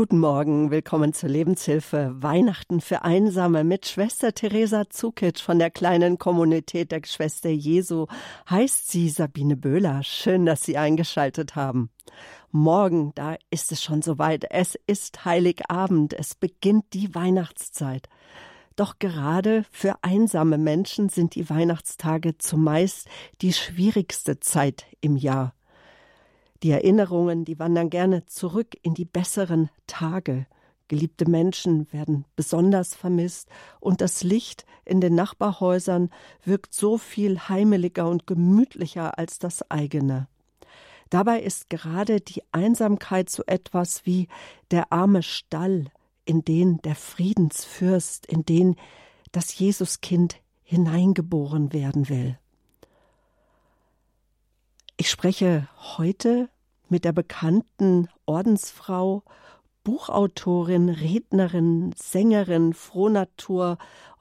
Guten Morgen, willkommen zur Lebenshilfe Weihnachten für Einsame mit Schwester Theresa Zukic von der kleinen Kommunität der Geschwister Jesu. Heißt sie Sabine Böhler. Schön, dass Sie eingeschaltet haben. Morgen, da ist es schon soweit. Es ist Heiligabend. Es beginnt die Weihnachtszeit. Doch gerade für einsame Menschen sind die Weihnachtstage zumeist die schwierigste Zeit im Jahr. Die Erinnerungen, die wandern gerne zurück in die besseren Tage. Geliebte Menschen werden besonders vermisst und das Licht in den Nachbarhäusern wirkt so viel heimeliger und gemütlicher als das eigene. Dabei ist gerade die Einsamkeit so etwas wie der arme Stall, in den der Friedensfürst, in den das Jesuskind hineingeboren werden will. Ich spreche heute mit der bekannten Ordensfrau, Buchautorin, Rednerin, Sängerin, Frohnatur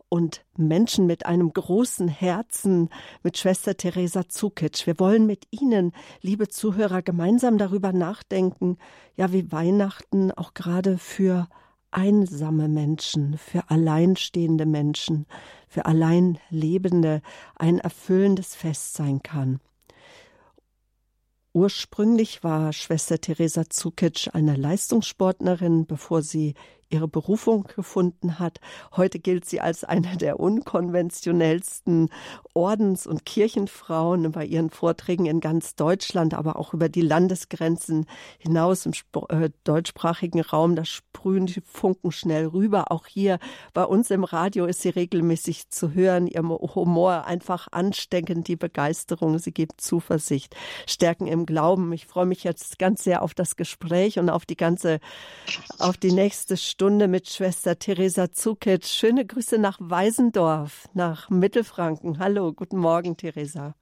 und Menschen mit einem großen Herzen, mit Schwester Theresa Zukic. Wir wollen mit Ihnen, liebe Zuhörer, gemeinsam darüber nachdenken, ja, wie Weihnachten auch gerade für einsame Menschen, für alleinstehende Menschen, für Alleinlebende ein erfüllendes Fest sein kann. Ursprünglich war Schwester Theresa Zukic eine Leistungssportlerin, bevor sie ihre Berufung gefunden hat. Heute gilt sie als eine der unkonventionellsten Ordens- und Kirchenfrauen bei ihren Vorträgen in ganz Deutschland, aber auch über die Landesgrenzen hinaus im äh, deutschsprachigen Raum. Da sprühen die Funken schnell rüber. Auch hier bei uns im Radio ist sie regelmäßig zu hören. Ihr Humor einfach ansteckend, die Begeisterung. Sie gibt Zuversicht, Stärken im Glauben. Ich freue mich jetzt ganz sehr auf das Gespräch und auf die ganze, auf die nächste Stunde. Stunde mit Schwester Theresa Zukic. Schöne Grüße nach Weisendorf, nach Mittelfranken. Hallo, guten Morgen, Theresa.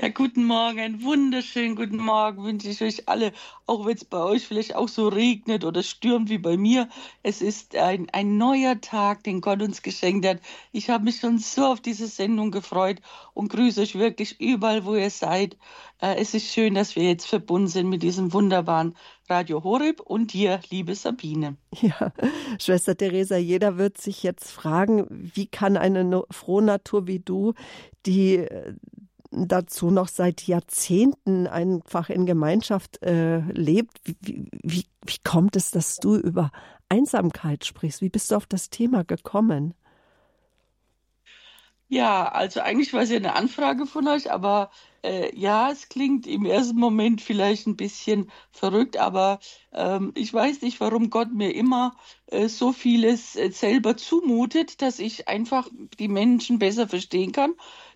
Ja, guten Morgen, einen wunderschönen guten Morgen wünsche ich euch alle, auch wenn es bei euch vielleicht auch so regnet oder stürmt wie bei mir. Es ist ein, ein neuer Tag, den Gott uns geschenkt hat. Ich habe mich schon so auf diese Sendung gefreut und grüße euch wirklich überall, wo ihr seid. Äh, es ist schön, dass wir jetzt verbunden sind mit diesem wunderbaren Radio Horeb und dir, liebe Sabine. Ja, Schwester Theresa, jeder wird sich jetzt fragen, wie kann eine Frohnatur wie du, die äh, dazu noch seit Jahrzehnten einfach in Gemeinschaft äh, lebt, wie, wie, wie kommt es, dass du über Einsamkeit sprichst? Wie bist du auf das Thema gekommen? Ja, also eigentlich war es ja eine Anfrage von euch, aber äh, ja, es klingt im ersten Moment vielleicht ein bisschen verrückt, aber ähm, ich weiß nicht, warum Gott mir immer äh, so vieles äh, selber zumutet, dass ich einfach die Menschen besser verstehen kann.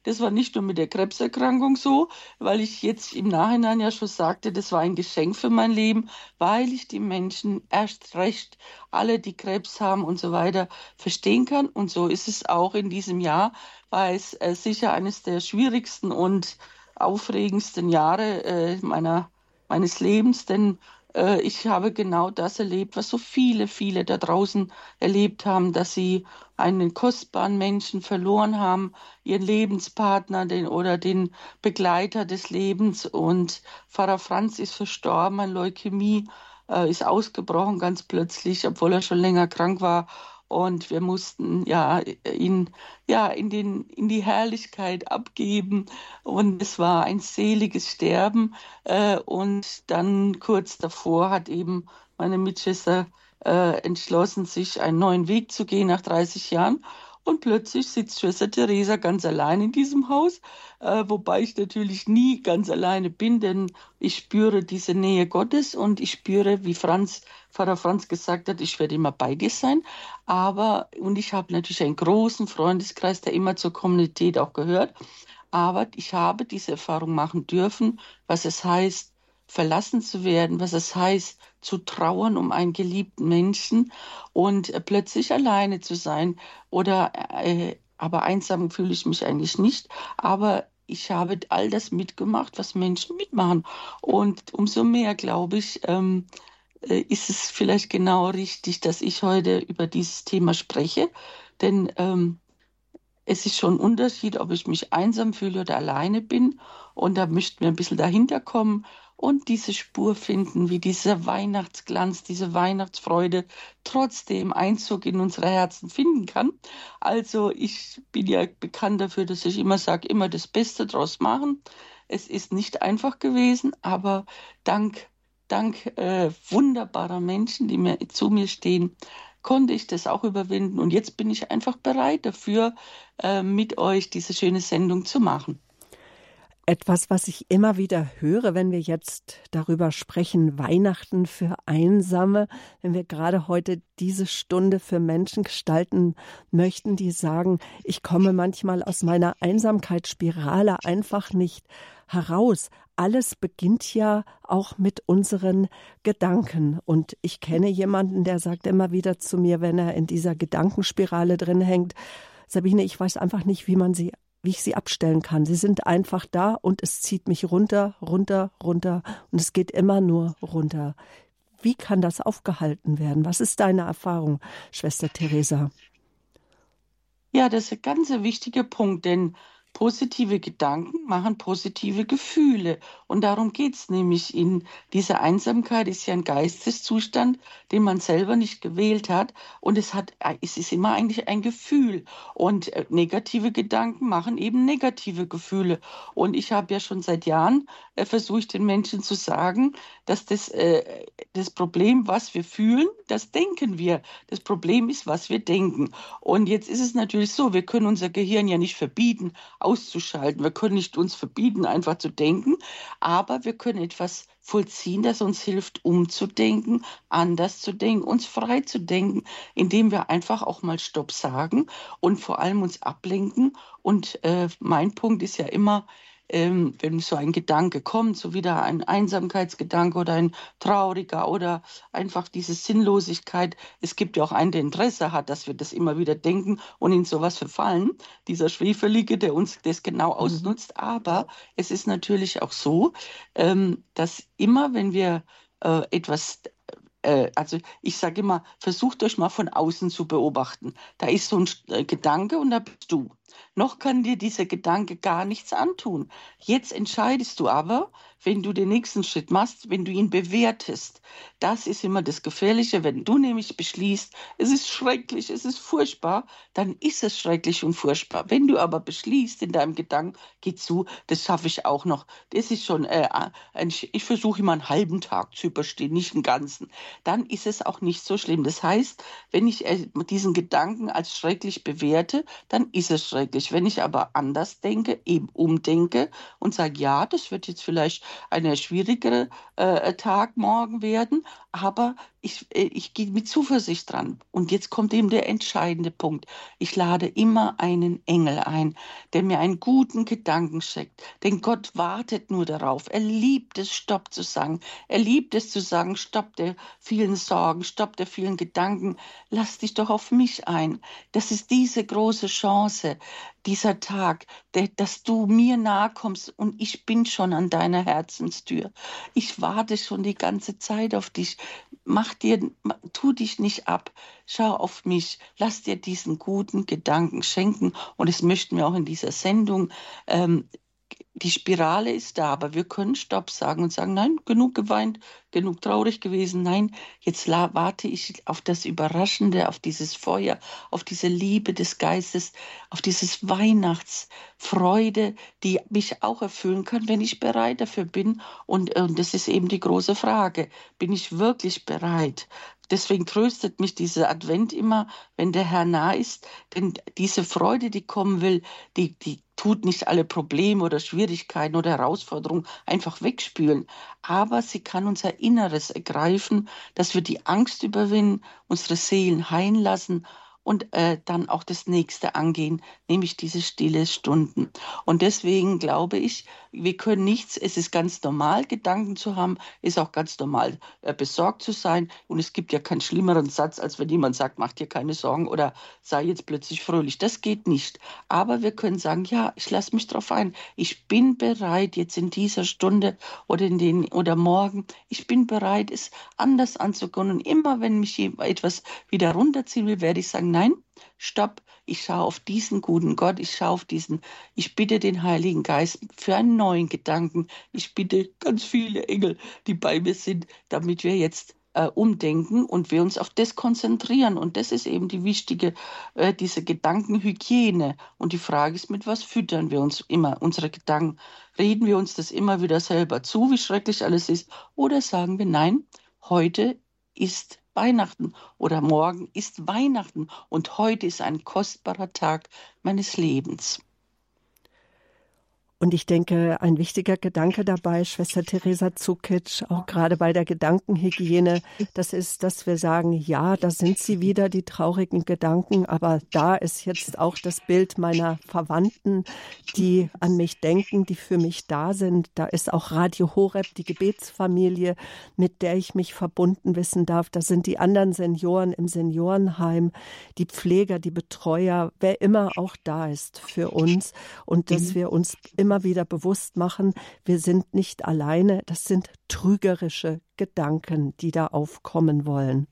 Das war nicht nur mit der Krebserkrankung so, weil ich jetzt im Nachhinein ja schon sagte, das war ein Geschenk für mein Leben, weil ich die Menschen erst recht, alle, die Krebs haben und so weiter, verstehen kann. Und so ist es auch in diesem Jahr, weil es äh, sicher eines der schwierigsten und aufregendsten Jahre äh, meiner, meines Lebens, denn äh, ich habe genau das erlebt, was so viele, viele da draußen erlebt haben, dass sie einen kostbaren Menschen verloren haben, ihren Lebenspartner den, oder den Begleiter des Lebens. Und Pfarrer Franz ist verstorben an Leukämie, äh, ist ausgebrochen ganz plötzlich, obwohl er schon länger krank war und wir mussten ja ihn ja in den in die Herrlichkeit abgeben. Und es war ein seliges Sterben. Äh, und dann kurz davor hat eben meine Mitschwester äh, entschlossen sich einen neuen Weg zu gehen nach 30 Jahren. Und plötzlich sitzt Schwester Theresa ganz allein in diesem Haus, äh, wobei ich natürlich nie ganz alleine bin, denn ich spüre diese Nähe Gottes und ich spüre, wie Franz, Pfarrer Franz gesagt hat, ich werde immer bei dir sein. Aber, und ich habe natürlich einen großen Freundeskreis, der immer zur Kommunität auch gehört. Aber ich habe diese Erfahrung machen dürfen, was es heißt, verlassen zu werden, was es heißt, zu trauern um einen geliebten Menschen und äh, plötzlich alleine zu sein. Oder äh, aber einsam fühle ich mich eigentlich nicht. Aber ich habe all das mitgemacht, was Menschen mitmachen. Und umso mehr, glaube ich, ähm, äh, ist es vielleicht genau richtig, dass ich heute über dieses Thema spreche. Denn ähm, es ist schon ein Unterschied, ob ich mich einsam fühle oder alleine bin. Und da möchten wir ein bisschen dahinter kommen und diese Spur finden, wie dieser Weihnachtsglanz, diese Weihnachtsfreude trotzdem Einzug in unsere Herzen finden kann. Also ich bin ja bekannt dafür, dass ich immer sage, immer das Beste draus machen. Es ist nicht einfach gewesen, aber dank, dank äh, wunderbarer Menschen, die mir zu mir stehen, konnte ich das auch überwinden. Und jetzt bin ich einfach bereit dafür, äh, mit euch diese schöne Sendung zu machen. Etwas, was ich immer wieder höre, wenn wir jetzt darüber sprechen, Weihnachten für Einsame, wenn wir gerade heute diese Stunde für Menschen gestalten möchten, die sagen, ich komme manchmal aus meiner Einsamkeitsspirale einfach nicht heraus. Alles beginnt ja auch mit unseren Gedanken. Und ich kenne jemanden, der sagt immer wieder zu mir, wenn er in dieser Gedankenspirale drin hängt, Sabine, ich weiß einfach nicht, wie man sie wie ich sie abstellen kann. Sie sind einfach da und es zieht mich runter, runter, runter und es geht immer nur runter. Wie kann das aufgehalten werden? Was ist deine Erfahrung, Schwester Theresa? Ja, das ist ein ganz wichtiger Punkt, denn Positive Gedanken machen positive Gefühle. Und darum geht es nämlich in dieser Einsamkeit ist ja ein Geisteszustand, den man selber nicht gewählt hat. Und es hat, es ist immer eigentlich ein Gefühl. Und äh, negative Gedanken machen eben negative Gefühle. Und ich habe ja schon seit Jahren äh, versucht, den Menschen zu sagen, dass das, äh, das Problem, was wir fühlen, das denken wir. Das Problem ist, was wir denken. Und jetzt ist es natürlich so, wir können unser Gehirn ja nicht verbieten, auszuschalten. Wir können nicht uns verbieten, einfach zu denken, aber wir können etwas vollziehen, das uns hilft, umzudenken, anders zu denken, uns frei zu denken, indem wir einfach auch mal Stopp sagen und vor allem uns ablenken. Und äh, mein Punkt ist ja immer, ähm, wenn so ein Gedanke kommt, so wieder ein Einsamkeitsgedanke oder ein trauriger oder einfach diese Sinnlosigkeit. Es gibt ja auch einen, der Interesse hat, dass wir das immer wieder denken und in sowas verfallen. Dieser Schwefelige, der uns das genau mhm. ausnutzt. Aber es ist natürlich auch so, ähm, dass immer, wenn wir äh, etwas äh, also ich sage immer, versucht euch mal von außen zu beobachten. Da ist so ein äh, Gedanke und da bist du. Noch kann dir dieser Gedanke gar nichts antun. Jetzt entscheidest du aber, wenn du den nächsten Schritt machst, wenn du ihn bewertest. Das ist immer das Gefährliche. Wenn du nämlich beschließt, es ist schrecklich, es ist furchtbar, dann ist es schrecklich und furchtbar. Wenn du aber beschließt in deinem Gedanken, geh zu, das schaffe ich auch noch. Das ist schon, äh, ein, ich versuche immer einen halben Tag zu überstehen, nicht einen ganzen. Dann ist es auch nicht so schlimm. Das heißt, wenn ich äh, diesen Gedanken als schrecklich bewerte, dann ist es schrecklich. Wenn ich aber anders denke, eben umdenke und sage, ja, das wird jetzt vielleicht ein schwieriger äh, Tag morgen werden, aber ich, äh, ich gehe mit Zuversicht dran. Und jetzt kommt eben der entscheidende Punkt. Ich lade immer einen Engel ein, der mir einen guten Gedanken schickt. Denn Gott wartet nur darauf. Er liebt es, Stopp zu sagen. Er liebt es zu sagen, Stopp der vielen Sorgen, Stopp der vielen Gedanken. Lass dich doch auf mich ein. Das ist diese große Chance, dieser Tag, dass du mir nahe kommst und ich bin schon an deiner Herzenstür. Ich warte schon die ganze Zeit auf dich. Mach dir, tu dich nicht ab. Schau auf mich. Lass dir diesen guten Gedanken schenken. Und das möchten wir auch in dieser Sendung ähm, die Spirale ist da, aber wir können Stopp sagen und sagen, nein, genug geweint, genug traurig gewesen, nein, jetzt warte ich auf das Überraschende, auf dieses Feuer, auf diese Liebe des Geistes, auf dieses Weihnachtsfreude, die mich auch erfüllen kann, wenn ich bereit dafür bin. Und, und das ist eben die große Frage, bin ich wirklich bereit? Deswegen tröstet mich dieser Advent immer, wenn der Herr nah ist, denn diese Freude, die kommen will, die, die tut nicht alle Probleme oder Schwierigkeiten oder Herausforderungen einfach wegspülen, aber sie kann unser Inneres ergreifen, dass wir die Angst überwinden, unsere Seelen heilen lassen und äh, dann auch das nächste angehen, nämlich diese stille Stunden. Und deswegen glaube ich, wir können nichts, es ist ganz normal, Gedanken zu haben, ist auch ganz normal, äh, besorgt zu sein. Und es gibt ja keinen schlimmeren Satz, als wenn jemand sagt, mach dir keine Sorgen oder sei jetzt plötzlich fröhlich. Das geht nicht. Aber wir können sagen, ja, ich lasse mich darauf ein. Ich bin bereit, jetzt in dieser Stunde oder in den oder morgen, ich bin bereit, es anders anzugehen. Und immer wenn mich etwas wieder runterziehen will, werde ich sagen, nein, stopp, ich schaue auf diesen guten Gott, ich schaue auf diesen, ich bitte den Heiligen Geist für einen neuen Gedanken. Ich bitte ganz viele Engel, die bei mir sind, damit wir jetzt äh, umdenken und wir uns auf das konzentrieren. Und das ist eben die wichtige, äh, diese Gedankenhygiene. Und die Frage ist, mit was füttern wir uns immer unsere Gedanken? Reden wir uns das immer wieder selber zu, wie schrecklich alles ist? Oder sagen wir, nein, heute ist Weihnachten oder morgen ist Weihnachten und heute ist ein kostbarer Tag meines Lebens. Und ich denke, ein wichtiger Gedanke dabei, Schwester Theresa Zukic, auch gerade bei der Gedankenhygiene, das ist, dass wir sagen, ja, da sind sie wieder, die traurigen Gedanken, aber da ist jetzt auch das Bild meiner Verwandten, die an mich denken, die für mich da sind. Da ist auch Radio Horeb, die Gebetsfamilie, mit der ich mich verbunden wissen darf. Da sind die anderen Senioren im Seniorenheim, die Pfleger, die Betreuer, wer immer auch da ist für uns und dass mhm. wir uns immer immer wieder bewusst machen, wir sind nicht alleine, das sind trügerische Gedanken, die da aufkommen wollen.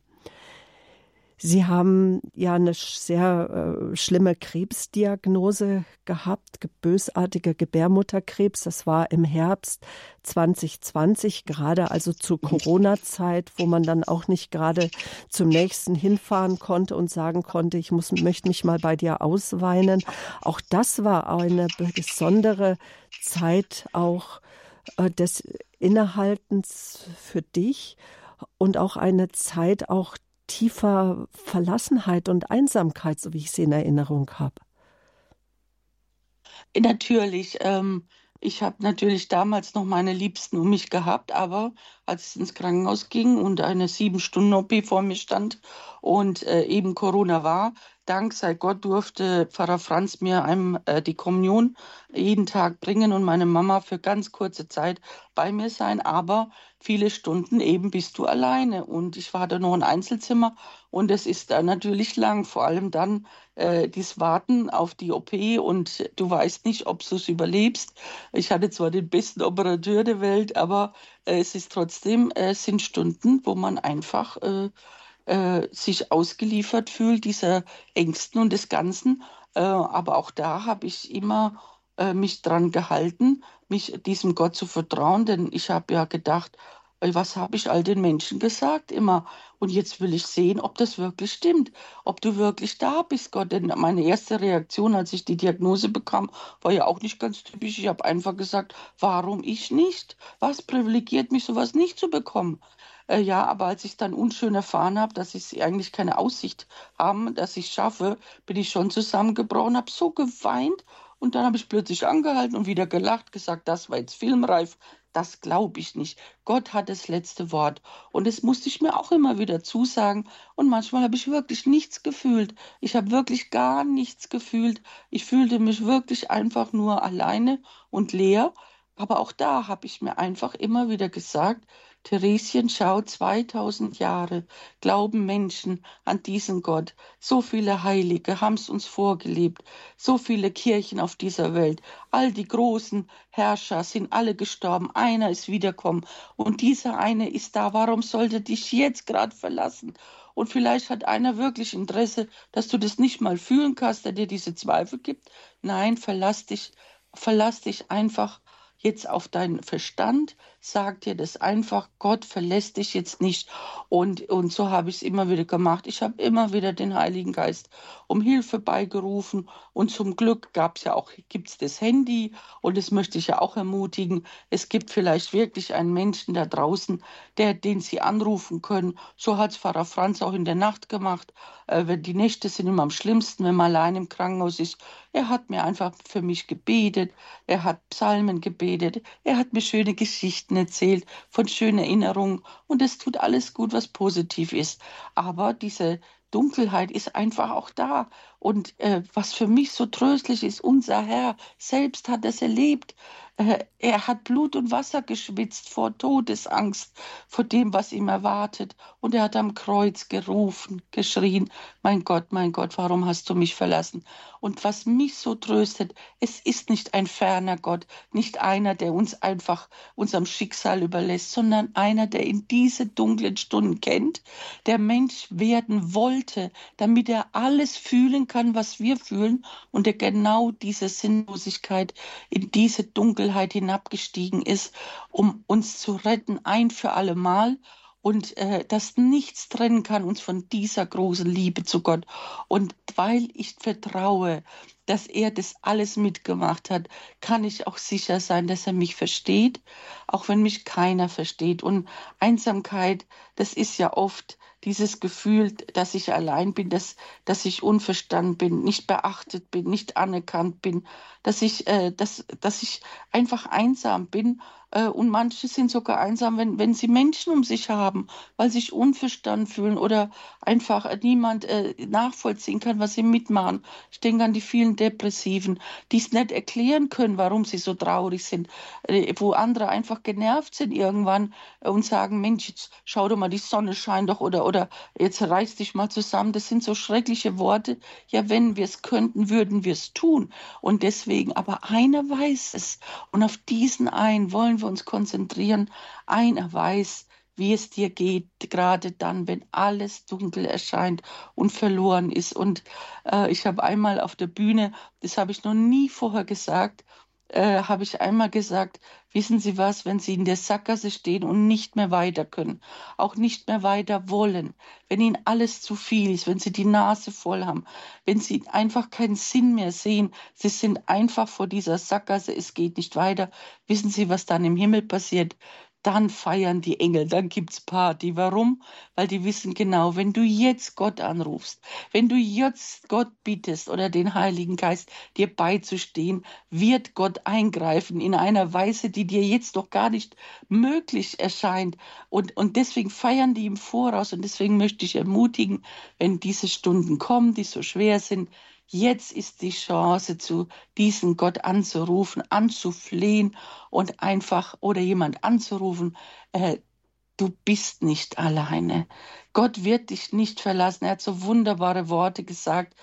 Sie haben ja eine sehr äh, schlimme Krebsdiagnose gehabt, bösartige Gebärmutterkrebs. Das war im Herbst 2020, gerade also zur Corona-Zeit, wo man dann auch nicht gerade zum nächsten hinfahren konnte und sagen konnte, ich muss, möchte mich mal bei dir ausweinen. Auch das war eine besondere Zeit auch äh, des Innehaltens für dich und auch eine Zeit auch tiefer Verlassenheit und Einsamkeit, so wie ich sie in Erinnerung habe. Natürlich. Ähm, ich habe natürlich damals noch meine Liebsten um mich gehabt, aber als es ins Krankenhaus ging und eine sieben Stunden OP vor mir stand und äh, eben Corona war, Dank sei Gott durfte Pfarrer Franz mir einem äh, die Kommunion jeden Tag bringen und meine Mama für ganz kurze Zeit bei mir sein. Aber viele Stunden eben bist du alleine. Und ich war da noch ein Einzelzimmer und es ist da natürlich lang. Vor allem dann äh, dieses Warten auf die OP und du weißt nicht, ob du es überlebst. Ich hatte zwar den besten Operateur der Welt, aber äh, es ist trotzdem, äh, es sind Stunden, wo man einfach äh, äh, sich ausgeliefert fühlt, dieser Ängsten und des Ganzen. Äh, aber auch da habe ich immer äh, mich dran gehalten, mich diesem Gott zu vertrauen, denn ich habe ja gedacht, was habe ich all den Menschen gesagt immer? Und jetzt will ich sehen, ob das wirklich stimmt, ob du wirklich da bist, Gott. Denn meine erste Reaktion, als ich die Diagnose bekam, war ja auch nicht ganz typisch. Ich habe einfach gesagt, warum ich nicht? Was privilegiert mich, sowas nicht zu bekommen? Äh, ja, aber als ich dann unschön erfahren habe, dass ich eigentlich keine Aussicht haben, dass ich schaffe, bin ich schon zusammengebrochen, habe so geweint und dann habe ich plötzlich angehalten und wieder gelacht, gesagt, das war jetzt filmreif. Das glaube ich nicht. Gott hat das letzte Wort. Und das musste ich mir auch immer wieder zusagen. Und manchmal habe ich wirklich nichts gefühlt. Ich habe wirklich gar nichts gefühlt. Ich fühlte mich wirklich einfach nur alleine und leer. Aber auch da habe ich mir einfach immer wieder gesagt, Theresien schaut 2000 Jahre, glauben Menschen an diesen Gott. So viele Heilige haben es uns vorgelebt, so viele Kirchen auf dieser Welt. All die großen Herrscher sind alle gestorben, einer ist wiederkommen und dieser eine ist da. Warum sollte dich jetzt gerade verlassen? Und vielleicht hat einer wirklich Interesse, dass du das nicht mal fühlen kannst, der dir diese Zweifel gibt. Nein, verlass dich, verlass dich einfach jetzt auf deinen Verstand, sag dir das einfach, Gott verlässt dich jetzt nicht. Und, und so habe ich es immer wieder gemacht. Ich habe immer wieder den Heiligen Geist um Hilfe beigerufen. Und zum Glück gab es ja auch, gibt es das Handy. Und das möchte ich ja auch ermutigen. Es gibt vielleicht wirklich einen Menschen da draußen, der, den Sie anrufen können. So hat es Pfarrer Franz auch in der Nacht gemacht. Äh, die Nächte sind immer am schlimmsten, wenn man allein im Krankenhaus ist. Er hat mir einfach für mich gebetet. Er hat Psalmen gebetet. Er hat mir schöne Geschichten erzählt von schönen Erinnerungen. Und es tut alles gut, was positiv ist. Aber diese Dunkelheit ist einfach auch da. Und äh, was für mich so tröstlich ist, unser Herr selbst hat es erlebt. Äh, er hat Blut und Wasser geschwitzt vor Todesangst, vor dem, was ihm erwartet. Und er hat am Kreuz gerufen, geschrien, mein Gott, mein Gott, warum hast du mich verlassen? Und was mich so tröstet, es ist nicht ein ferner Gott, nicht einer, der uns einfach unserem Schicksal überlässt, sondern einer, der in diese dunklen Stunden kennt, der Mensch werden wollte damit er alles fühlen kann, was wir fühlen und er genau diese Sinnlosigkeit in diese Dunkelheit hinabgestiegen ist, um uns zu retten, ein für alle Mal und äh, dass nichts trennen kann uns von dieser großen Liebe zu Gott. Und weil ich vertraue, dass er das alles mitgemacht hat, kann ich auch sicher sein, dass er mich versteht, auch wenn mich keiner versteht. Und Einsamkeit, das ist ja oft dieses Gefühl, dass ich allein bin, dass, dass ich unverstanden bin, nicht beachtet bin, nicht anerkannt bin, dass ich, äh, dass, dass ich einfach einsam bin und manche sind sogar einsam, wenn, wenn sie Menschen um sich haben, weil sie sich unverstanden fühlen oder einfach niemand äh, nachvollziehen kann, was sie mitmachen. Ich denke an die vielen Depressiven, die es nicht erklären können, warum sie so traurig sind, äh, wo andere einfach genervt sind irgendwann und sagen, Mensch, jetzt schau doch mal, die Sonne scheint doch oder, oder jetzt reiß dich mal zusammen. Das sind so schreckliche Worte. Ja, wenn wir es könnten, würden wir es tun. Und deswegen, aber einer weiß es. Und auf diesen einen wollen wir wir uns konzentrieren. Einer weiß, wie es dir geht, gerade dann, wenn alles dunkel erscheint und verloren ist. Und äh, ich habe einmal auf der Bühne, das habe ich noch nie vorher gesagt, äh, habe ich einmal gesagt, wissen Sie was, wenn Sie in der Sackgasse stehen und nicht mehr weiter können, auch nicht mehr weiter wollen, wenn Ihnen alles zu viel ist, wenn Sie die Nase voll haben, wenn Sie einfach keinen Sinn mehr sehen, Sie sind einfach vor dieser Sackgasse, es geht nicht weiter, wissen Sie, was dann im Himmel passiert? Dann feiern die Engel, dann gibt's Party. Warum? Weil die wissen genau, wenn du jetzt Gott anrufst, wenn du jetzt Gott bittest oder den Heiligen Geist dir beizustehen, wird Gott eingreifen in einer Weise, die dir jetzt doch gar nicht möglich erscheint. Und, und deswegen feiern die im Voraus und deswegen möchte ich ermutigen, wenn diese Stunden kommen, die so schwer sind, Jetzt ist die Chance, zu diesem Gott anzurufen, anzuflehen und einfach oder jemand anzurufen, äh, du bist nicht alleine. Gott wird dich nicht verlassen. Er hat so wunderbare Worte gesagt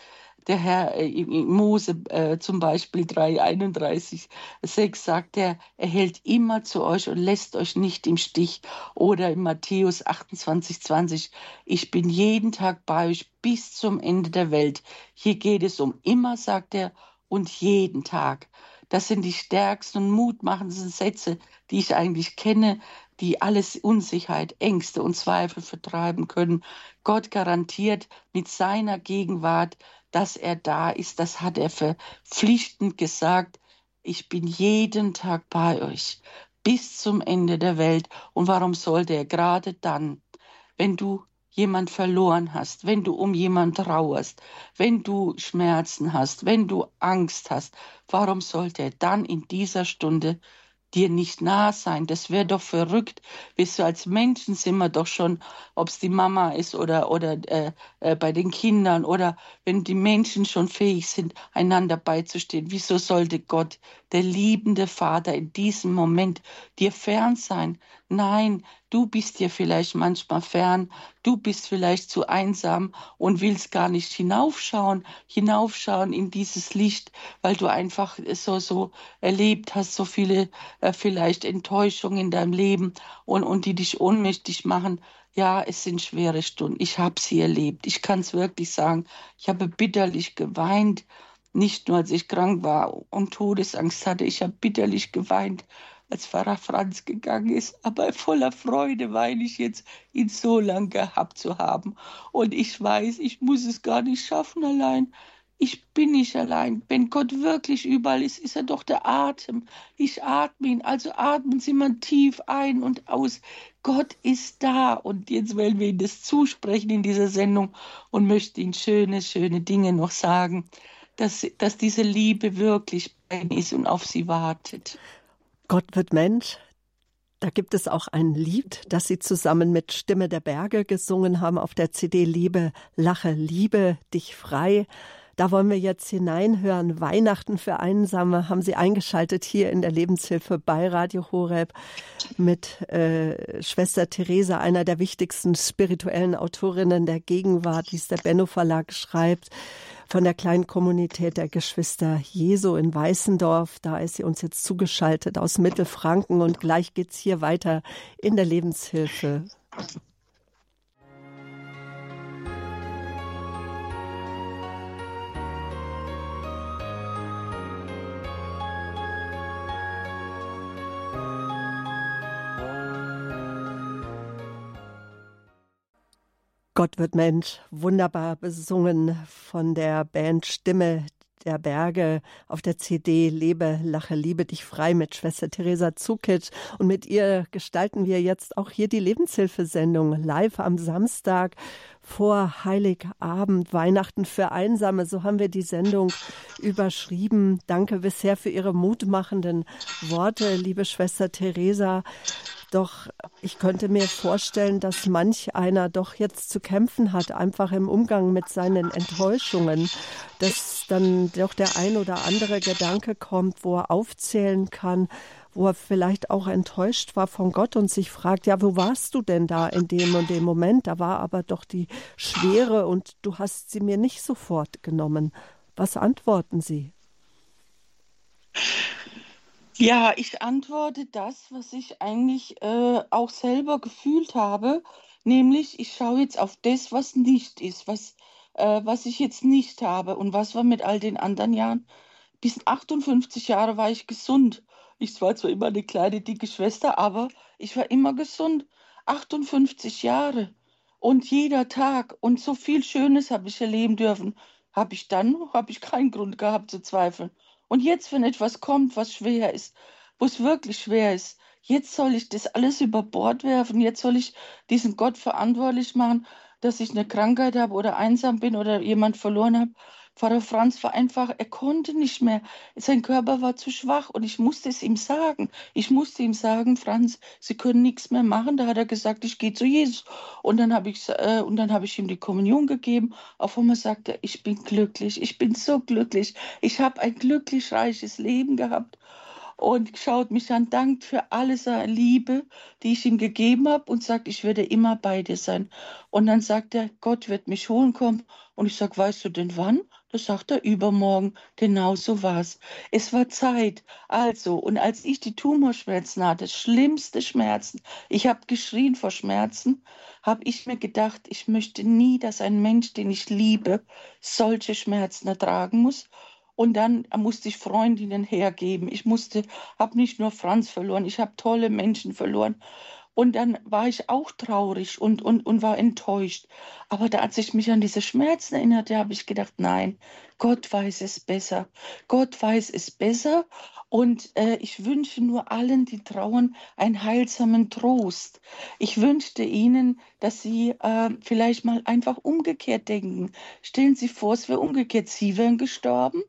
der Herr äh, Mose äh, zum Beispiel 3,31, 6 sagt er, er hält immer zu euch und lässt euch nicht im Stich. Oder in Matthäus 28, 20, ich bin jeden Tag bei euch bis zum Ende der Welt. Hier geht es um immer, sagt er, und jeden Tag. Das sind die stärksten und mutmachendsten Sätze, die ich eigentlich kenne, die alles Unsicherheit, Ängste und Zweifel vertreiben können. Gott garantiert mit seiner Gegenwart dass er da ist, das hat er verpflichtend gesagt. Ich bin jeden Tag bei euch bis zum Ende der Welt. Und warum sollte er gerade dann, wenn du jemand verloren hast, wenn du um jemand trauerst, wenn du Schmerzen hast, wenn du Angst hast, warum sollte er dann in dieser Stunde dir nicht nah sein. Das wäre doch verrückt. Wisst du, als Menschen sind wir doch schon, ob es die Mama ist oder, oder äh, äh, bei den Kindern oder wenn die Menschen schon fähig sind, einander beizustehen. Wieso sollte Gott, der liebende Vater, in diesem Moment dir fern sein? Nein, du bist dir vielleicht manchmal fern, du bist vielleicht zu einsam und willst gar nicht hinaufschauen, hinaufschauen in dieses Licht, weil du einfach so, so erlebt hast, so viele äh, vielleicht Enttäuschungen in deinem Leben und, und die dich ohnmächtig machen. Ja, es sind schwere Stunden. Ich habe sie erlebt. Ich kann es wirklich sagen. Ich habe bitterlich geweint. Nicht nur, als ich krank war und Todesangst hatte. Ich habe bitterlich geweint, als Pfarrer Franz gegangen ist, aber voller Freude, weil ich jetzt ihn so lange gehabt zu haben. Und ich weiß, ich muss es gar nicht schaffen allein. Ich bin nicht allein. Wenn Gott wirklich überall ist, ist er doch der Atem. Ich atme ihn. Also atmen Sie mal tief ein und aus. Gott ist da. Und jetzt wollen wir Ihnen das zusprechen in dieser Sendung und möchten Ihnen schöne, schöne Dinge noch sagen, dass, dass diese Liebe wirklich bei Ihnen ist und auf Sie wartet. Gott wird Mensch. Da gibt es auch ein Lied, das Sie zusammen mit Stimme der Berge gesungen haben auf der CD Liebe, Lache, Liebe, dich frei. Da wollen wir jetzt hineinhören. Weihnachten für Einsame haben Sie eingeschaltet hier in der Lebenshilfe bei Radio Horeb mit äh, Schwester Theresa, einer der wichtigsten spirituellen Autorinnen der Gegenwart, die es der Benno Verlag schreibt von der kleinen Kommunität der Geschwister Jesu in Weißendorf. Da ist sie uns jetzt zugeschaltet aus Mittelfranken und gleich geht's hier weiter in der Lebenshilfe. Gott wird Mensch, wunderbar besungen von der Band Stimme der Berge auf der CD Lebe, Lache, Liebe dich frei mit Schwester Theresa Zukic. Und mit ihr gestalten wir jetzt auch hier die Lebenshilfesendung live am Samstag vor Heiligabend, Weihnachten für Einsame. So haben wir die Sendung überschrieben. Danke bisher für Ihre mutmachenden Worte, liebe Schwester Theresa. Doch ich könnte mir vorstellen, dass manch einer doch jetzt zu kämpfen hat, einfach im Umgang mit seinen Enttäuschungen, dass dann doch der ein oder andere Gedanke kommt, wo er aufzählen kann, wo er vielleicht auch enttäuscht war von Gott und sich fragt, ja, wo warst du denn da in dem und dem Moment? Da war aber doch die Schwere und du hast sie mir nicht sofort genommen. Was antworten Sie? Ja, ich antworte das, was ich eigentlich äh, auch selber gefühlt habe, nämlich ich schaue jetzt auf das, was nicht ist, was, äh, was ich jetzt nicht habe und was war mit all den anderen Jahren. Bis 58 Jahre war ich gesund. Ich war zwar immer eine kleine, dicke Schwester, aber ich war immer gesund. 58 Jahre und jeder Tag und so viel Schönes habe ich erleben dürfen. Habe ich dann, habe ich keinen Grund gehabt zu zweifeln. Und jetzt, wenn etwas kommt, was schwer ist, wo es wirklich schwer ist, jetzt soll ich das alles über Bord werfen, jetzt soll ich diesen Gott verantwortlich machen, dass ich eine Krankheit habe oder einsam bin oder jemand verloren habe. Pfarrer Franz war einfach, er konnte nicht mehr. Sein Körper war zu schwach und ich musste es ihm sagen. Ich musste ihm sagen, Franz, Sie können nichts mehr machen. Da hat er gesagt, ich gehe zu Jesus. Und dann habe ich, äh, und ich ihm die Kommunion gegeben. Auf einmal sagte er, ich bin glücklich, ich bin so glücklich. Ich habe ein glücklich reiches Leben gehabt und schaut mich an, dankt für alle seine Liebe, die ich ihm gegeben habe und sagt, ich werde immer bei dir sein. Und dann sagt er, Gott wird mich holen kommen. Und ich sage, weißt du denn wann? Sagt er übermorgen. Genau so war's. Es war Zeit. Also, und als ich die Tumorschmerzen hatte, schlimmste Schmerzen, ich habe geschrien vor Schmerzen, habe ich mir gedacht, ich möchte nie, dass ein Mensch, den ich liebe, solche Schmerzen ertragen muss. Und dann musste ich Freundinnen hergeben. Ich musste, habe nicht nur Franz verloren, ich habe tolle Menschen verloren. Und dann war ich auch traurig und, und, und war enttäuscht. Aber da, als ich mich an diese Schmerzen erinnerte, habe ich gedacht, nein, Gott weiß es besser. Gott weiß es besser. Und äh, ich wünsche nur allen, die trauern, einen heilsamen Trost. Ich wünschte ihnen, dass sie äh, vielleicht mal einfach umgekehrt denken. Stellen Sie vor, es wäre umgekehrt. Sie wären gestorben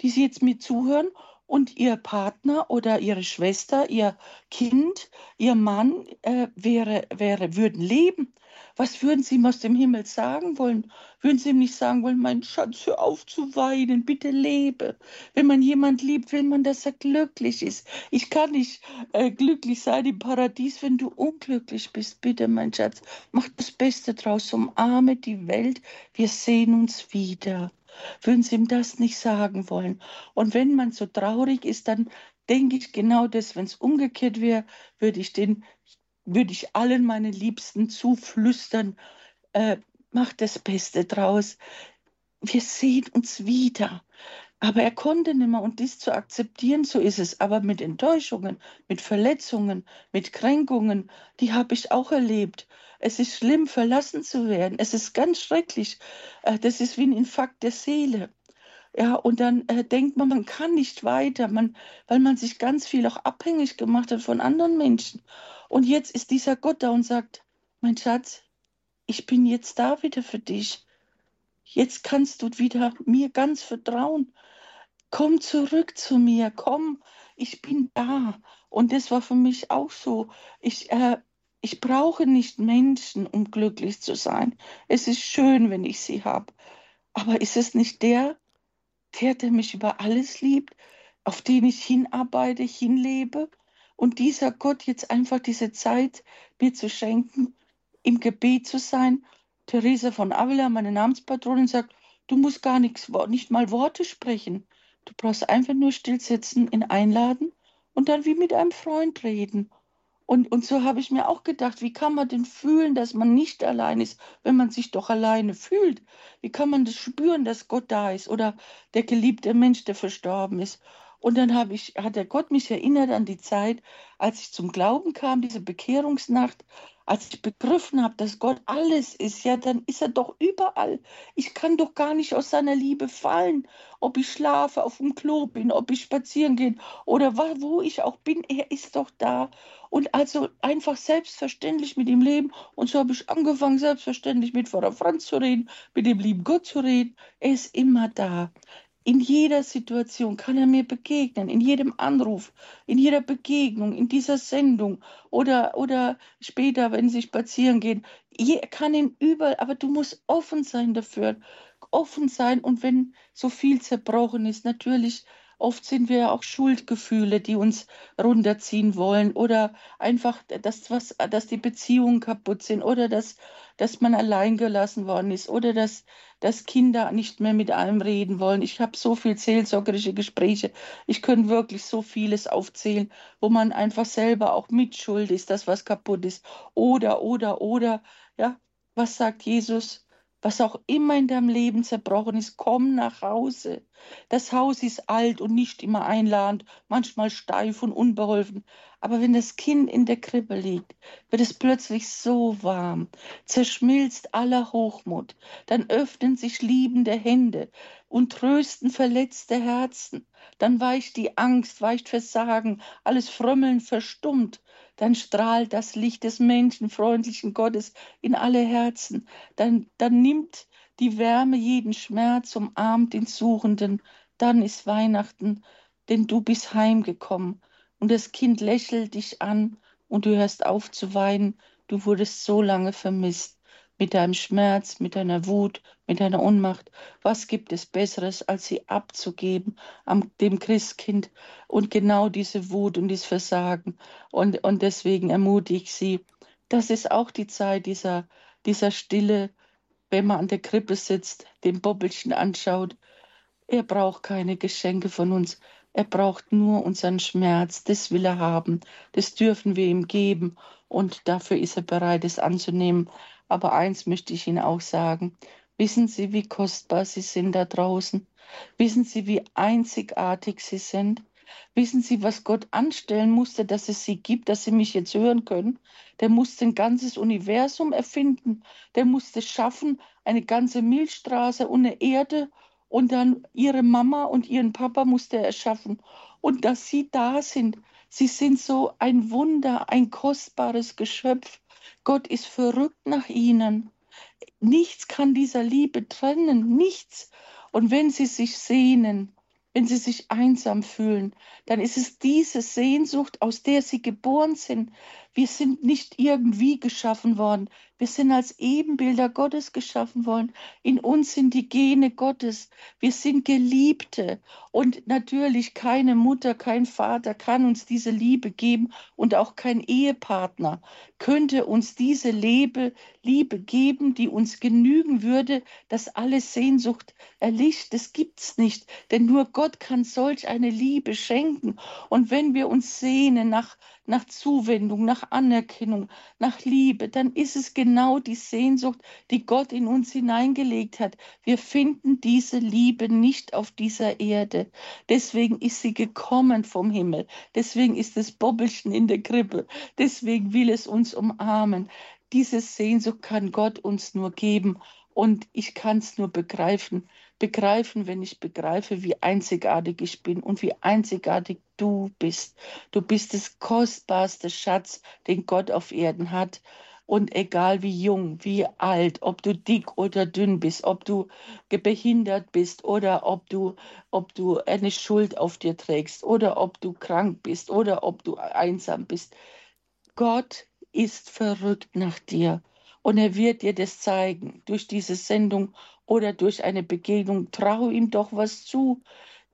die Sie jetzt mit zuhören und Ihr Partner oder Ihre Schwester, Ihr Kind, Ihr Mann äh, wäre, wäre, würden leben. Was würden Sie ihm aus dem Himmel sagen wollen? Würden Sie ihm nicht sagen wollen, mein Schatz, hör auf zu weinen, bitte lebe. Wenn man jemand liebt, will man, dass er glücklich ist. Ich kann nicht äh, glücklich sein im Paradies, wenn du unglücklich bist. Bitte, mein Schatz, mach das Beste draus, umarme die Welt. Wir sehen uns wieder würden Sie ihm das nicht sagen wollen. Und wenn man so traurig ist, dann denke ich genau das, wenn es umgekehrt wäre, würde ich den, würde ich allen meinen Liebsten zuflüstern, äh, mach das Beste draus. Wir sehen uns wieder. Aber er konnte nicht mehr und dies zu akzeptieren, so ist es. Aber mit Enttäuschungen, mit Verletzungen, mit Kränkungen, die habe ich auch erlebt. Es ist schlimm, verlassen zu werden. Es ist ganz schrecklich. Äh, das ist wie ein Infarkt der Seele. Ja, und dann äh, denkt man, man kann nicht weiter, man, weil man sich ganz viel auch abhängig gemacht hat von anderen Menschen. Und jetzt ist dieser Gott da und sagt, mein Schatz, ich bin jetzt da wieder für dich. Jetzt kannst du wieder mir ganz vertrauen. Komm zurück zu mir, komm, ich bin da. Und das war für mich auch so. Ich, äh, ich brauche nicht Menschen, um glücklich zu sein. Es ist schön, wenn ich sie habe. Aber ist es nicht der, der, der mich über alles liebt, auf den ich hinarbeite, hinlebe? Und dieser Gott jetzt einfach diese Zeit mir zu schenken, im Gebet zu sein. Theresa von Avila, meine Namenspatronin, sagt, du musst gar nichts, nicht mal Worte sprechen. Du brauchst einfach nur stillsitzen, ihn einladen und dann wie mit einem Freund reden. Und, und so habe ich mir auch gedacht, wie kann man denn fühlen, dass man nicht allein ist, wenn man sich doch alleine fühlt? Wie kann man das spüren, dass Gott da ist oder der geliebte Mensch, der verstorben ist? Und dann habe ich, hat der Gott mich erinnert an die Zeit, als ich zum Glauben kam, diese Bekehrungsnacht, Als ich begriffen habe, dass Gott alles ist, ja, dann ist er doch überall. Ich kann doch gar nicht aus seiner Liebe fallen. Ob ich schlafe, auf dem Klo bin, ob ich spazieren gehe oder wo ich auch bin, er ist doch da. Und also einfach selbstverständlich mit ihm leben. Und so habe ich angefangen, selbstverständlich mit Pfarrer Franz zu reden, mit dem lieben Gott zu reden. Er ist immer da. In jeder Situation kann er mir begegnen, in jedem Anruf, in jeder Begegnung, in dieser Sendung oder, oder später, wenn sie spazieren gehen. Er kann ihn überall, aber du musst offen sein dafür, offen sein. Und wenn so viel zerbrochen ist, natürlich Oft sind wir ja auch Schuldgefühle, die uns runterziehen wollen oder einfach, dass, was, dass die Beziehungen kaputt sind oder dass, dass man allein gelassen worden ist oder dass, dass Kinder nicht mehr mit einem reden wollen. Ich habe so viel seelsorgerische Gespräche. Ich könnte wirklich so vieles aufzählen, wo man einfach selber auch mitschuld ist, dass was kaputt ist. Oder, oder, oder, ja, was sagt Jesus? Was auch immer in deinem Leben zerbrochen ist, komm nach Hause. Das Haus ist alt und nicht immer einladend, manchmal steif und unbeholfen. Aber wenn das Kind in der Krippe liegt, wird es plötzlich so warm, zerschmilzt aller Hochmut. Dann öffnen sich liebende Hände und trösten verletzte Herzen. Dann weicht die Angst, weicht Versagen, alles Frömmeln verstummt dann strahlt das Licht des menschenfreundlichen Gottes in alle Herzen. Dann, dann nimmt die Wärme jeden Schmerz, umarmt den Suchenden. Dann ist Weihnachten, denn du bist heimgekommen. Und das Kind lächelt dich an und du hörst auf zu weinen. Du wurdest so lange vermisst mit deinem Schmerz, mit deiner Wut, mit deiner Unmacht. Was gibt es Besseres, als sie abzugeben am dem Christkind und genau diese Wut und dieses Versagen. Und, und deswegen ermutige ich sie, das ist auch die Zeit dieser, dieser Stille, wenn man an der Krippe sitzt, dem Bobbelchen anschaut. Er braucht keine Geschenke von uns. Er braucht nur unseren Schmerz. Das will er haben. Das dürfen wir ihm geben. Und dafür ist er bereit, es anzunehmen. Aber eins möchte ich Ihnen auch sagen. Wissen Sie, wie kostbar Sie sind da draußen? Wissen Sie, wie einzigartig Sie sind? Wissen Sie, was Gott anstellen musste, dass es Sie gibt, dass Sie mich jetzt hören können? Der musste ein ganzes Universum erfinden. Der musste schaffen, eine ganze Milchstraße und eine Erde. Und dann Ihre Mama und Ihren Papa musste er erschaffen. Und dass Sie da sind, Sie sind so ein Wunder, ein kostbares Geschöpf. Gott ist verrückt nach ihnen. Nichts kann dieser Liebe trennen, nichts. Und wenn sie sich sehnen, wenn sie sich einsam fühlen, dann ist es diese Sehnsucht, aus der sie geboren sind. Wir sind nicht irgendwie geschaffen worden. Wir sind als Ebenbilder Gottes geschaffen worden. In uns sind die Gene Gottes. Wir sind Geliebte. Und natürlich keine Mutter, kein Vater kann uns diese Liebe geben und auch kein Ehepartner könnte uns diese Liebe, Liebe geben, die uns genügen würde, dass alle Sehnsucht erlischt. Das gibt's nicht, denn nur Gott kann solch eine Liebe schenken. Und wenn wir uns sehnen nach nach Zuwendung, nach Anerkennung, nach Liebe, dann ist es genau die Sehnsucht, die Gott in uns hineingelegt hat. Wir finden diese Liebe nicht auf dieser Erde. Deswegen ist sie gekommen vom Himmel. Deswegen ist das Bobbelchen in der Krippe. Deswegen will es uns umarmen. Diese Sehnsucht kann Gott uns nur geben. Und ich kann es nur begreifen, begreifen, wenn ich begreife, wie einzigartig ich bin und wie einzigartig du bist. Du bist das kostbarste Schatz, den Gott auf Erden hat. Und egal wie jung, wie alt, ob du dick oder dünn bist, ob du behindert bist oder ob du, ob du eine Schuld auf dir trägst oder ob du krank bist oder ob du einsam bist. Gott ist verrückt nach dir und er wird dir das zeigen durch diese Sendung oder durch eine Begegnung. Trau ihm doch was zu.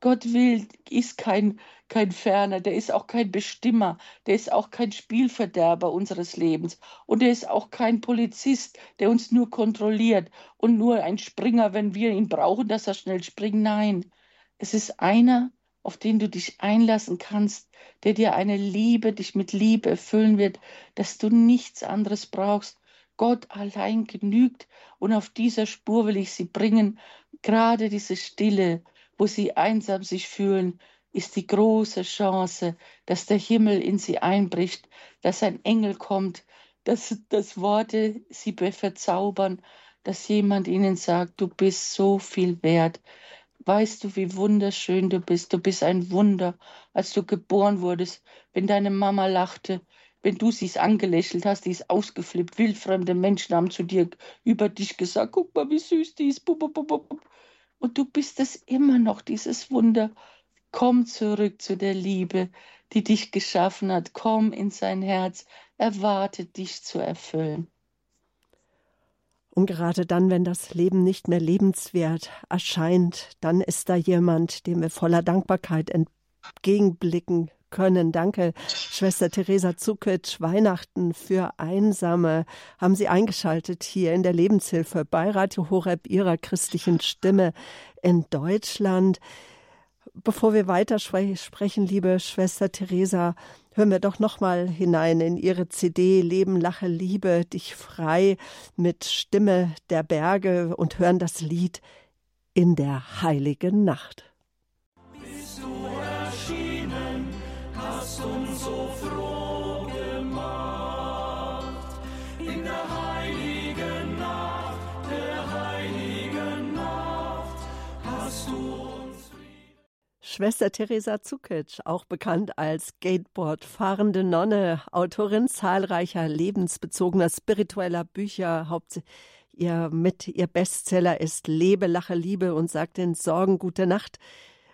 Gott will, ist kein, kein Ferner, der ist auch kein Bestimmer, der ist auch kein Spielverderber unseres Lebens und er ist auch kein Polizist, der uns nur kontrolliert und nur ein Springer, wenn wir ihn brauchen, dass er schnell springt. Nein, es ist einer, auf den du dich einlassen kannst, der dir eine Liebe, dich mit Liebe erfüllen wird, dass du nichts anderes brauchst. Gott allein genügt und auf dieser Spur will ich sie bringen. Gerade diese Stille, wo sie einsam sich fühlen, ist die große Chance, dass der Himmel in sie einbricht, dass ein Engel kommt dass, dass Worte sie verzaubern, dass jemand ihnen sagt, du bist so viel wert. Weißt du, wie wunderschön du bist? Du bist ein Wunder, als du geboren wurdest. Wenn deine Mama lachte, wenn du sie angelächelt hast, die ist ausgeflippt, wildfremde Menschen haben zu dir über dich gesagt, guck mal, wie süß die ist. Und du bist es immer noch, dieses Wunder. Komm zurück zu der Liebe, die dich geschaffen hat. Komm in sein Herz. erwartet dich zu erfüllen. Und gerade dann, wenn das Leben nicht mehr lebenswert erscheint, dann ist da jemand, dem wir voller Dankbarkeit entgegenblicken können. Danke, Schwester Theresa Zukic. Weihnachten für Einsame haben Sie eingeschaltet hier in der Lebenshilfe bei Radio Horeb Ihrer christlichen Stimme in Deutschland. Bevor wir weiter sprechen, liebe Schwester Theresa, hören wir doch noch mal hinein in Ihre CD Leben, Lache, Liebe, dich frei mit Stimme der Berge und hören das Lied in der heiligen Nacht. Schwester Theresa Zukic, auch bekannt als Skateboard-fahrende Nonne, Autorin zahlreicher lebensbezogener spiritueller Bücher, Haupt ihr mit ihr Bestseller ist Lebe, lache, Liebe und sagt den Sorgen gute Nacht.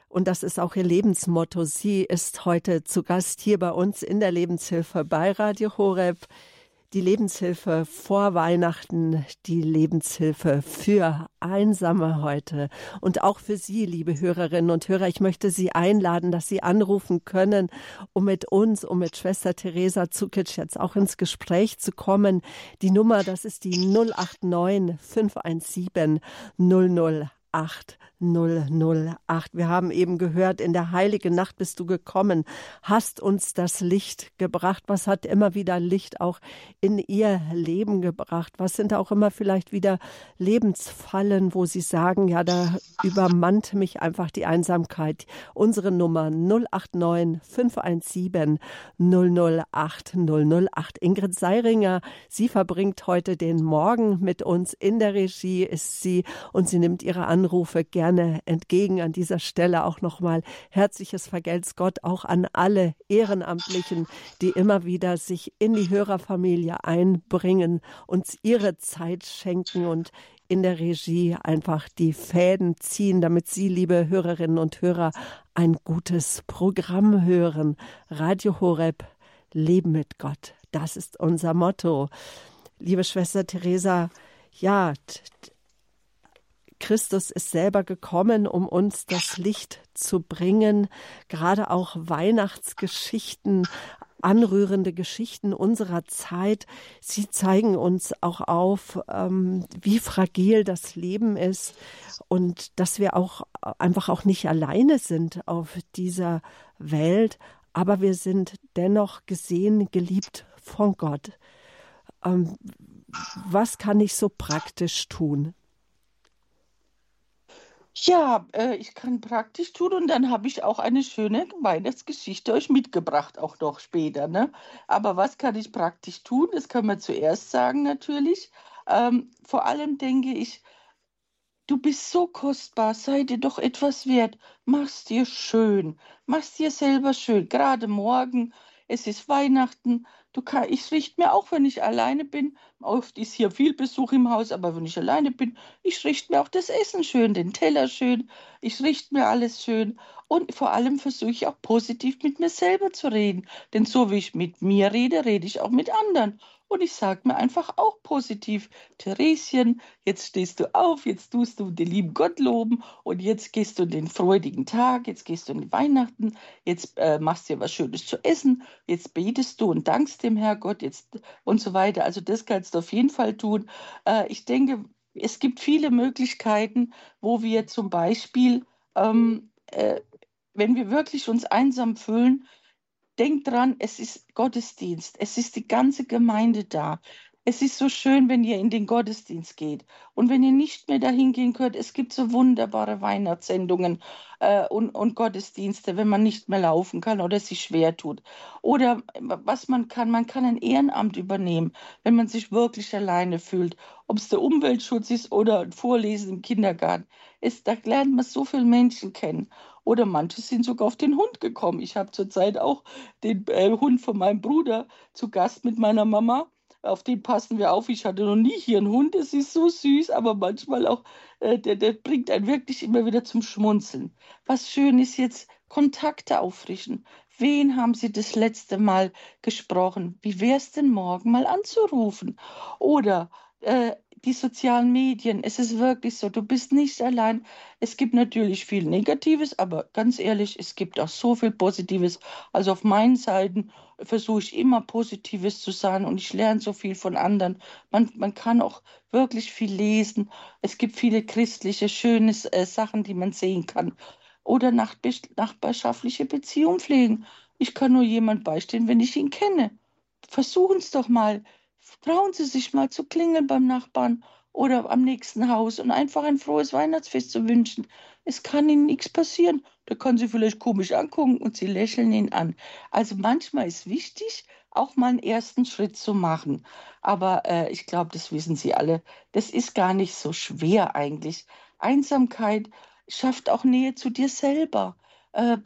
Und das ist auch ihr Lebensmotto. Sie ist heute zu Gast hier bei uns in der Lebenshilfe bei Radio Horeb die Lebenshilfe vor Weihnachten, die Lebenshilfe für Einsame heute. Und auch für Sie, liebe Hörerinnen und Hörer, ich möchte Sie einladen, dass Sie anrufen können, um mit uns, um mit Schwester Theresa Zukic jetzt auch ins Gespräch zu kommen. Die Nummer, das ist die 089 517 00 8008. Wir haben eben gehört, in der heiligen Nacht bist du gekommen, hast uns das Licht gebracht. Was hat immer wieder Licht auch in ihr Leben gebracht? Was sind auch immer vielleicht wieder Lebensfallen, wo sie sagen, ja, da übermannt mich einfach die Einsamkeit. Unsere Nummer 089 517 008 008. Ingrid Seiringer, sie verbringt heute den Morgen mit uns in der Regie, ist sie und sie nimmt ihre Anrufe gerne entgegen. An dieser Stelle auch nochmal herzliches Vergelt's Gott auch an alle Ehrenamtlichen, die immer wieder sich in die Hörerfamilie einbringen, uns ihre Zeit schenken und in der Regie einfach die Fäden ziehen, damit Sie, liebe Hörerinnen und Hörer, ein gutes Programm hören. Radio Horeb, Leben mit Gott. Das ist unser Motto. Liebe Schwester Theresa, ja, Christus ist selber gekommen, um uns das Licht zu bringen. Gerade auch Weihnachtsgeschichten, anrührende Geschichten unserer Zeit. Sie zeigen uns auch auf, ähm, wie fragil das Leben ist und dass wir auch einfach auch nicht alleine sind auf dieser Welt, aber wir sind dennoch gesehen, geliebt von Gott. Ähm, was kann ich so praktisch tun? Ja, äh, ich kann praktisch tun und dann habe ich auch eine schöne Weihnachtsgeschichte euch mitgebracht, auch noch später. Ne? Aber was kann ich praktisch tun? Das kann man zuerst sagen natürlich. Ähm, vor allem denke ich, du bist so kostbar, sei dir doch etwas wert, mach's dir schön, mach's dir selber schön. Gerade morgen, es ist Weihnachten, Du kann, ich richte mir auch, wenn ich alleine bin, oft ist hier viel Besuch im Haus, aber wenn ich alleine bin, ich richte mir auch das Essen schön, den Teller schön, ich richte mir alles schön. Und vor allem versuche ich auch positiv mit mir selber zu reden, denn so wie ich mit mir rede, rede ich auch mit anderen und ich sage mir einfach auch positiv, Thereschen, jetzt stehst du auf, jetzt tust du den lieben Gott loben und jetzt gehst du in den freudigen Tag, jetzt gehst du in die Weihnachten, jetzt äh, machst du dir was Schönes zu essen, jetzt betest du und dankst dem Herrgott jetzt und so weiter. Also das kannst du auf jeden Fall tun. Äh, ich denke, es gibt viele Möglichkeiten, wo wir zum Beispiel, ähm, äh, wenn wir wirklich uns einsam fühlen, Denkt dran, es ist Gottesdienst, es ist die ganze Gemeinde da. Es ist so schön, wenn ihr in den Gottesdienst geht. Und wenn ihr nicht mehr dahin gehen könnt, es gibt so wunderbare Weihnachtssendungen äh, und, und Gottesdienste, wenn man nicht mehr laufen kann oder sich schwer tut. Oder was man kann, man kann ein Ehrenamt übernehmen, wenn man sich wirklich alleine fühlt. Ob es der Umweltschutz ist oder Vorlesen im Kindergarten. Es, da lernt man so viele Menschen kennen. Oder manche sind sogar auf den Hund gekommen. Ich habe zurzeit auch den äh, Hund von meinem Bruder zu Gast mit meiner Mama auf den passen wir auf. Ich hatte noch nie hier einen Hund, es ist so süß, aber manchmal auch, äh, der, der bringt einen wirklich immer wieder zum Schmunzeln. Was schön ist jetzt, Kontakte auffrischen. Wen haben Sie das letzte Mal gesprochen? Wie wäre es denn morgen mal anzurufen? Oder äh, die sozialen Medien. Es ist wirklich so, du bist nicht allein. Es gibt natürlich viel Negatives, aber ganz ehrlich, es gibt auch so viel Positives. Also auf meinen Seiten versuche ich immer Positives zu sein und ich lerne so viel von anderen. Man, man kann auch wirklich viel lesen. Es gibt viele christliche, schöne äh, Sachen, die man sehen kann. Oder nachbarschaftliche Beziehungen pflegen. Ich kann nur jemand beistehen, wenn ich ihn kenne. Versuchen es doch mal trauen Sie sich mal zu klingeln beim Nachbarn oder am nächsten Haus und einfach ein frohes Weihnachtsfest zu wünschen. Es kann Ihnen nichts passieren. Da kann Sie vielleicht komisch angucken und Sie lächeln ihn an. Also manchmal ist wichtig, auch mal einen ersten Schritt zu machen. Aber äh, ich glaube, das wissen Sie alle, das ist gar nicht so schwer eigentlich. Einsamkeit schafft auch Nähe zu dir selber. Äh,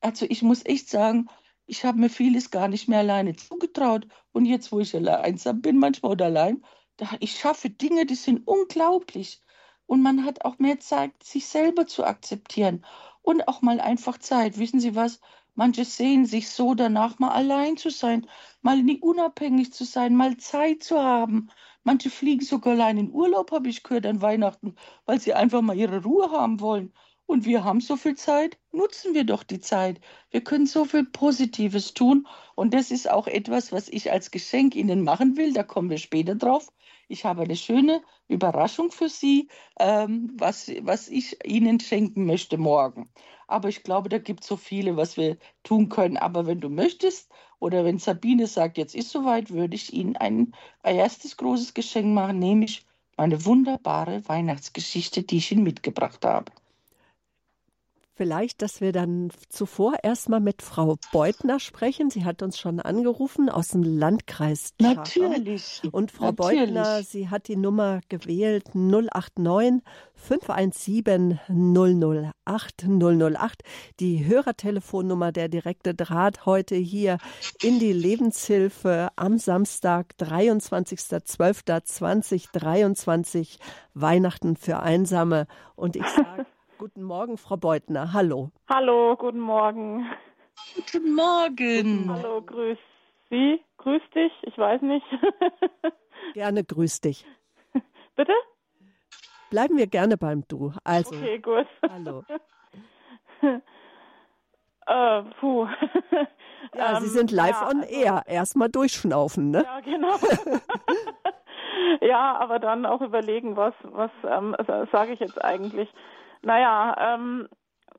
also ich muss echt sagen, ich habe mir vieles gar nicht mehr alleine zugetraut. Und jetzt, wo ich einsam bin, manchmal oder allein, da, ich schaffe Dinge, die sind unglaublich. Und man hat auch mehr Zeit, sich selber zu akzeptieren. Und auch mal einfach Zeit. Wissen Sie was? Manche sehen sich so danach, mal allein zu sein, mal nie unabhängig zu sein, mal Zeit zu haben. Manche fliegen sogar allein in Urlaub, habe ich gehört, an Weihnachten, weil sie einfach mal ihre Ruhe haben wollen. Und wir haben so viel Zeit, nutzen wir doch die Zeit. Wir können so viel Positives tun. Und das ist auch etwas, was ich als Geschenk Ihnen machen will. Da kommen wir später drauf. Ich habe eine schöne Überraschung für Sie, ähm, was, was ich Ihnen schenken möchte morgen. Aber ich glaube, da gibt es so viele, was wir tun können. Aber wenn du möchtest oder wenn Sabine sagt, jetzt ist soweit, würde ich Ihnen ein, ein erstes großes Geschenk machen, nämlich meine wunderbare Weihnachtsgeschichte, die ich Ihnen mitgebracht habe. Vielleicht, dass wir dann zuvor erstmal mit Frau Beutner sprechen. Sie hat uns schon angerufen aus dem Landkreis Chacham. Natürlich. Und Frau Natürlich. Beutner, sie hat die Nummer gewählt 089 517 008 008. Die Hörertelefonnummer, der direkte Draht heute hier in die Lebenshilfe am Samstag, 23.12.2023, Weihnachten für Einsame. Und ich sage, Guten Morgen, Frau Beutner. Hallo. Hallo, guten Morgen. Guten Morgen. Hallo, grüß Sie. Grüß dich. Ich weiß nicht. gerne grüß dich. Bitte? Bleiben wir gerne beim Du. Also. Okay, gut. Hallo. äh, puh. Ja, ähm, Sie sind live ja, on also, air. Erstmal durchschnaufen, ne? Ja, genau. ja, aber dann auch überlegen, was, was ähm, sage ich jetzt eigentlich. Naja, ähm,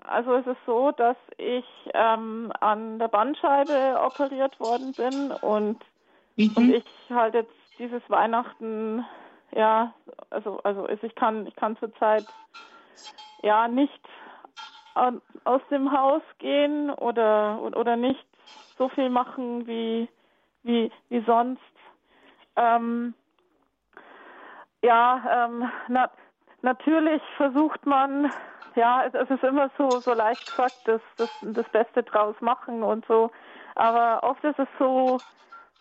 also es ist so, dass ich ähm, an der Bandscheibe operiert worden bin und, mhm. und ich halt jetzt dieses Weihnachten, ja, also also ich kann ich kann zurzeit ja nicht aus dem Haus gehen oder oder nicht so viel machen wie wie wie sonst. Ähm, ja, ähm, na, natürlich versucht man, ja, es, ist immer so, so leicht gesagt, das, das, das Beste draus machen und so. Aber oft ist es so,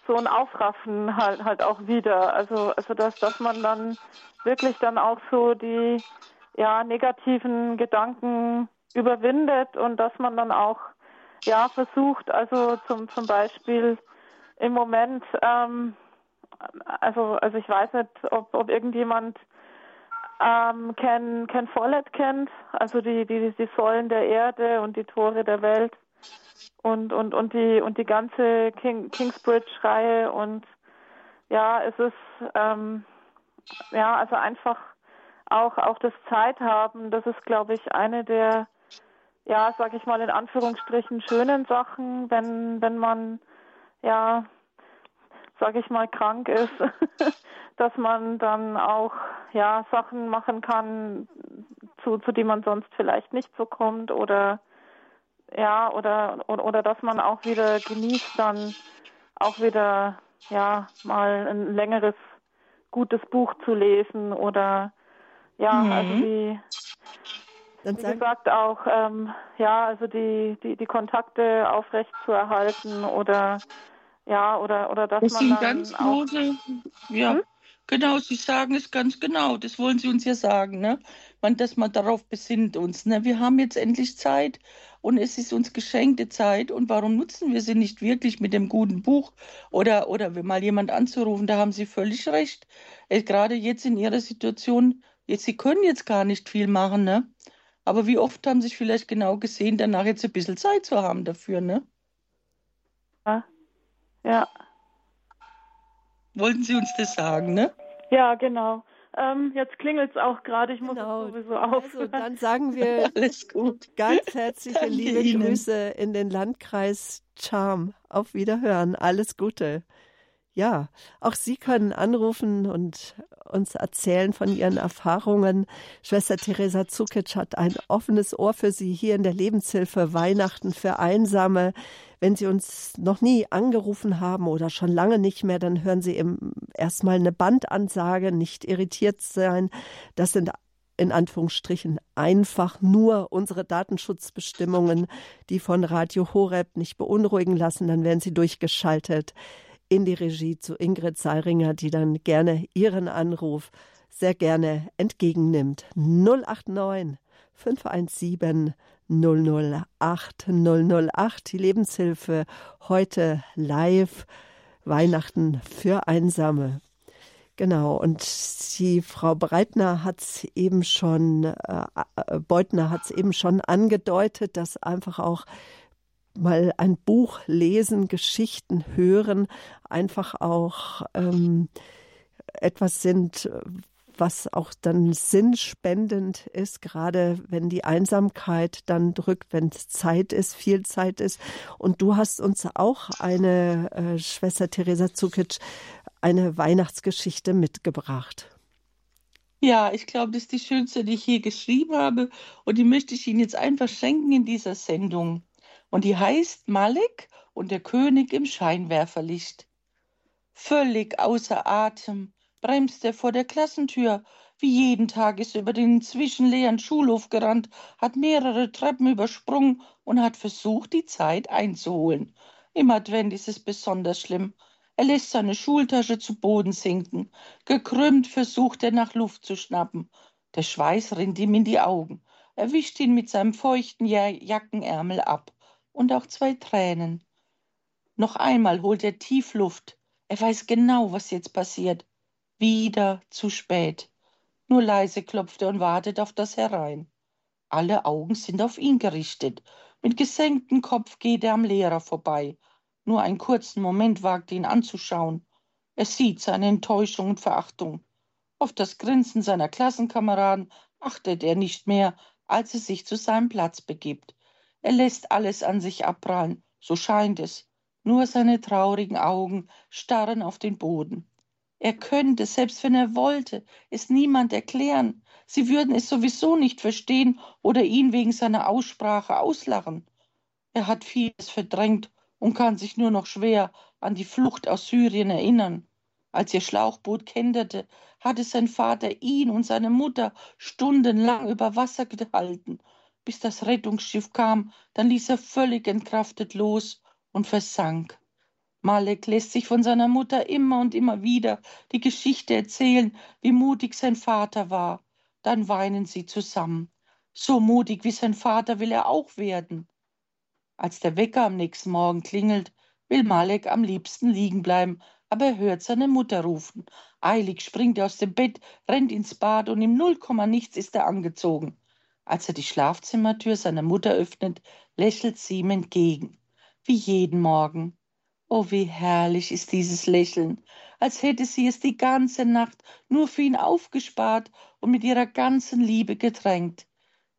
so ein Aufraffen halt, halt auch wieder. Also, also dass, dass man dann wirklich dann auch so die, ja, negativen Gedanken überwindet und dass man dann auch, ja, versucht, also zum, zum Beispiel im Moment, ähm, also, also ich weiß nicht, ob, ob irgendjemand ähm, Ken, Ken Follett kennt, also die, die, die Säulen der Erde und die Tore der Welt und, und, und die, und die ganze King, Kingsbridge-Reihe und ja, es ist, ähm, ja, also einfach auch, auch das Zeit haben, das ist, glaube ich, eine der, ja, sag ich mal in Anführungsstrichen schönen Sachen, wenn, wenn man, ja, sage ich mal, krank ist, dass man dann auch ja Sachen machen kann, zu, zu denen man sonst vielleicht nicht so kommt oder ja oder, oder oder dass man auch wieder genießt, dann auch wieder ja mal ein längeres gutes Buch zu lesen oder ja mhm. also die wie gesagt auch ähm, ja also die, die die Kontakte aufrecht zu erhalten oder ja, oder, oder dass das man. sind ganz große, ja. Hm? Genau, Sie sagen es ganz genau. Das wollen Sie uns ja sagen, ne? Man, dass man darauf besinnt uns. Ne? Wir haben jetzt endlich Zeit und es ist uns geschenkte Zeit. Und warum nutzen wir sie nicht wirklich mit dem guten Buch oder, oder mal jemand anzurufen? Da haben Sie völlig recht. Äh, gerade jetzt in Ihrer Situation, jetzt, Sie können jetzt gar nicht viel machen, ne? Aber wie oft haben Sie sich vielleicht genau gesehen, danach jetzt ein bisschen Zeit zu haben dafür, ne? Ja. Ja. Wollten Sie uns das sagen, ne? Ja, genau. Ähm, jetzt klingelt es auch gerade, ich muss genau. sowieso auf. Also dann sagen wir Alles gut. ganz herzliche Danke liebe Ihnen. Grüße in den Landkreis Charm. Auf Wiederhören. Alles Gute. Ja, auch Sie können anrufen und uns erzählen von Ihren Erfahrungen. Schwester Theresa Zukic hat ein offenes Ohr für Sie hier in der Lebenshilfe Weihnachten für Einsame. Wenn Sie uns noch nie angerufen haben oder schon lange nicht mehr, dann hören Sie erstmal eine Bandansage, nicht irritiert sein. Das sind in Anführungsstrichen einfach nur unsere Datenschutzbestimmungen, die von Radio Horeb nicht beunruhigen lassen, dann werden Sie durchgeschaltet in die Regie zu Ingrid Seiringer, die dann gerne Ihren Anruf sehr gerne entgegennimmt. 089 517 008 008, die Lebenshilfe heute live, Weihnachten für Einsame. Genau, und die Frau Breitner hat es eben schon, äh, äh Beutner hat es eben schon angedeutet, dass einfach auch mal ein Buch lesen, Geschichten hören, einfach auch ähm, etwas sind, was auch dann sinnspendend ist, gerade wenn die Einsamkeit dann drückt, wenn Zeit ist, viel Zeit ist. Und du hast uns auch eine, äh, Schwester Theresa Zukic, eine Weihnachtsgeschichte mitgebracht. Ja, ich glaube, das ist die schönste, die ich hier geschrieben habe. Und die möchte ich Ihnen jetzt einfach schenken in dieser Sendung. Und die heißt Malik und der König im Scheinwerferlicht. Völlig außer Atem bremst er vor der Klassentür. Wie jeden Tag ist er über den zwischenleeren Schulhof gerannt, hat mehrere Treppen übersprungen und hat versucht, die Zeit einzuholen. Im Advent ist es besonders schlimm. Er lässt seine Schultasche zu Boden sinken. Gekrümmt versucht er nach Luft zu schnappen. Der Schweiß rinnt ihm in die Augen. Er wischt ihn mit seinem feuchten Jackenärmel ab und auch zwei Tränen. Noch einmal holt er tief Luft. Er weiß genau, was jetzt passiert. Wieder zu spät. Nur leise klopft er und wartet auf das Herein. Alle Augen sind auf ihn gerichtet. Mit gesenktem Kopf geht er am Lehrer vorbei. Nur einen kurzen Moment wagt ihn anzuschauen. Er sieht seine Enttäuschung und Verachtung. Auf das Grinsen seiner Klassenkameraden achtet er nicht mehr, als er sich zu seinem Platz begibt. Er lässt alles an sich abprallen, so scheint es. Nur seine traurigen Augen starren auf den Boden. Er könnte, selbst wenn er wollte, es niemand erklären. Sie würden es sowieso nicht verstehen oder ihn wegen seiner Aussprache auslachen. Er hat vieles verdrängt und kann sich nur noch schwer an die Flucht aus Syrien erinnern. Als ihr Schlauchboot kenterte, hatte sein Vater ihn und seine Mutter stundenlang über Wasser gehalten bis das Rettungsschiff kam, dann ließ er völlig entkraftet los und versank. Malek lässt sich von seiner Mutter immer und immer wieder die Geschichte erzählen, wie mutig sein Vater war. Dann weinen sie zusammen. So mutig wie sein Vater will er auch werden. Als der Wecker am nächsten Morgen klingelt, will Malek am liebsten liegen bleiben, aber er hört seine Mutter rufen. Eilig springt er aus dem Bett, rennt ins Bad und im Nullkomma nichts ist er angezogen. Als er die Schlafzimmertür seiner Mutter öffnet, lächelt sie ihm entgegen, wie jeden Morgen. Oh, wie herrlich ist dieses Lächeln, als hätte sie es die ganze Nacht nur für ihn aufgespart und mit ihrer ganzen Liebe getränkt.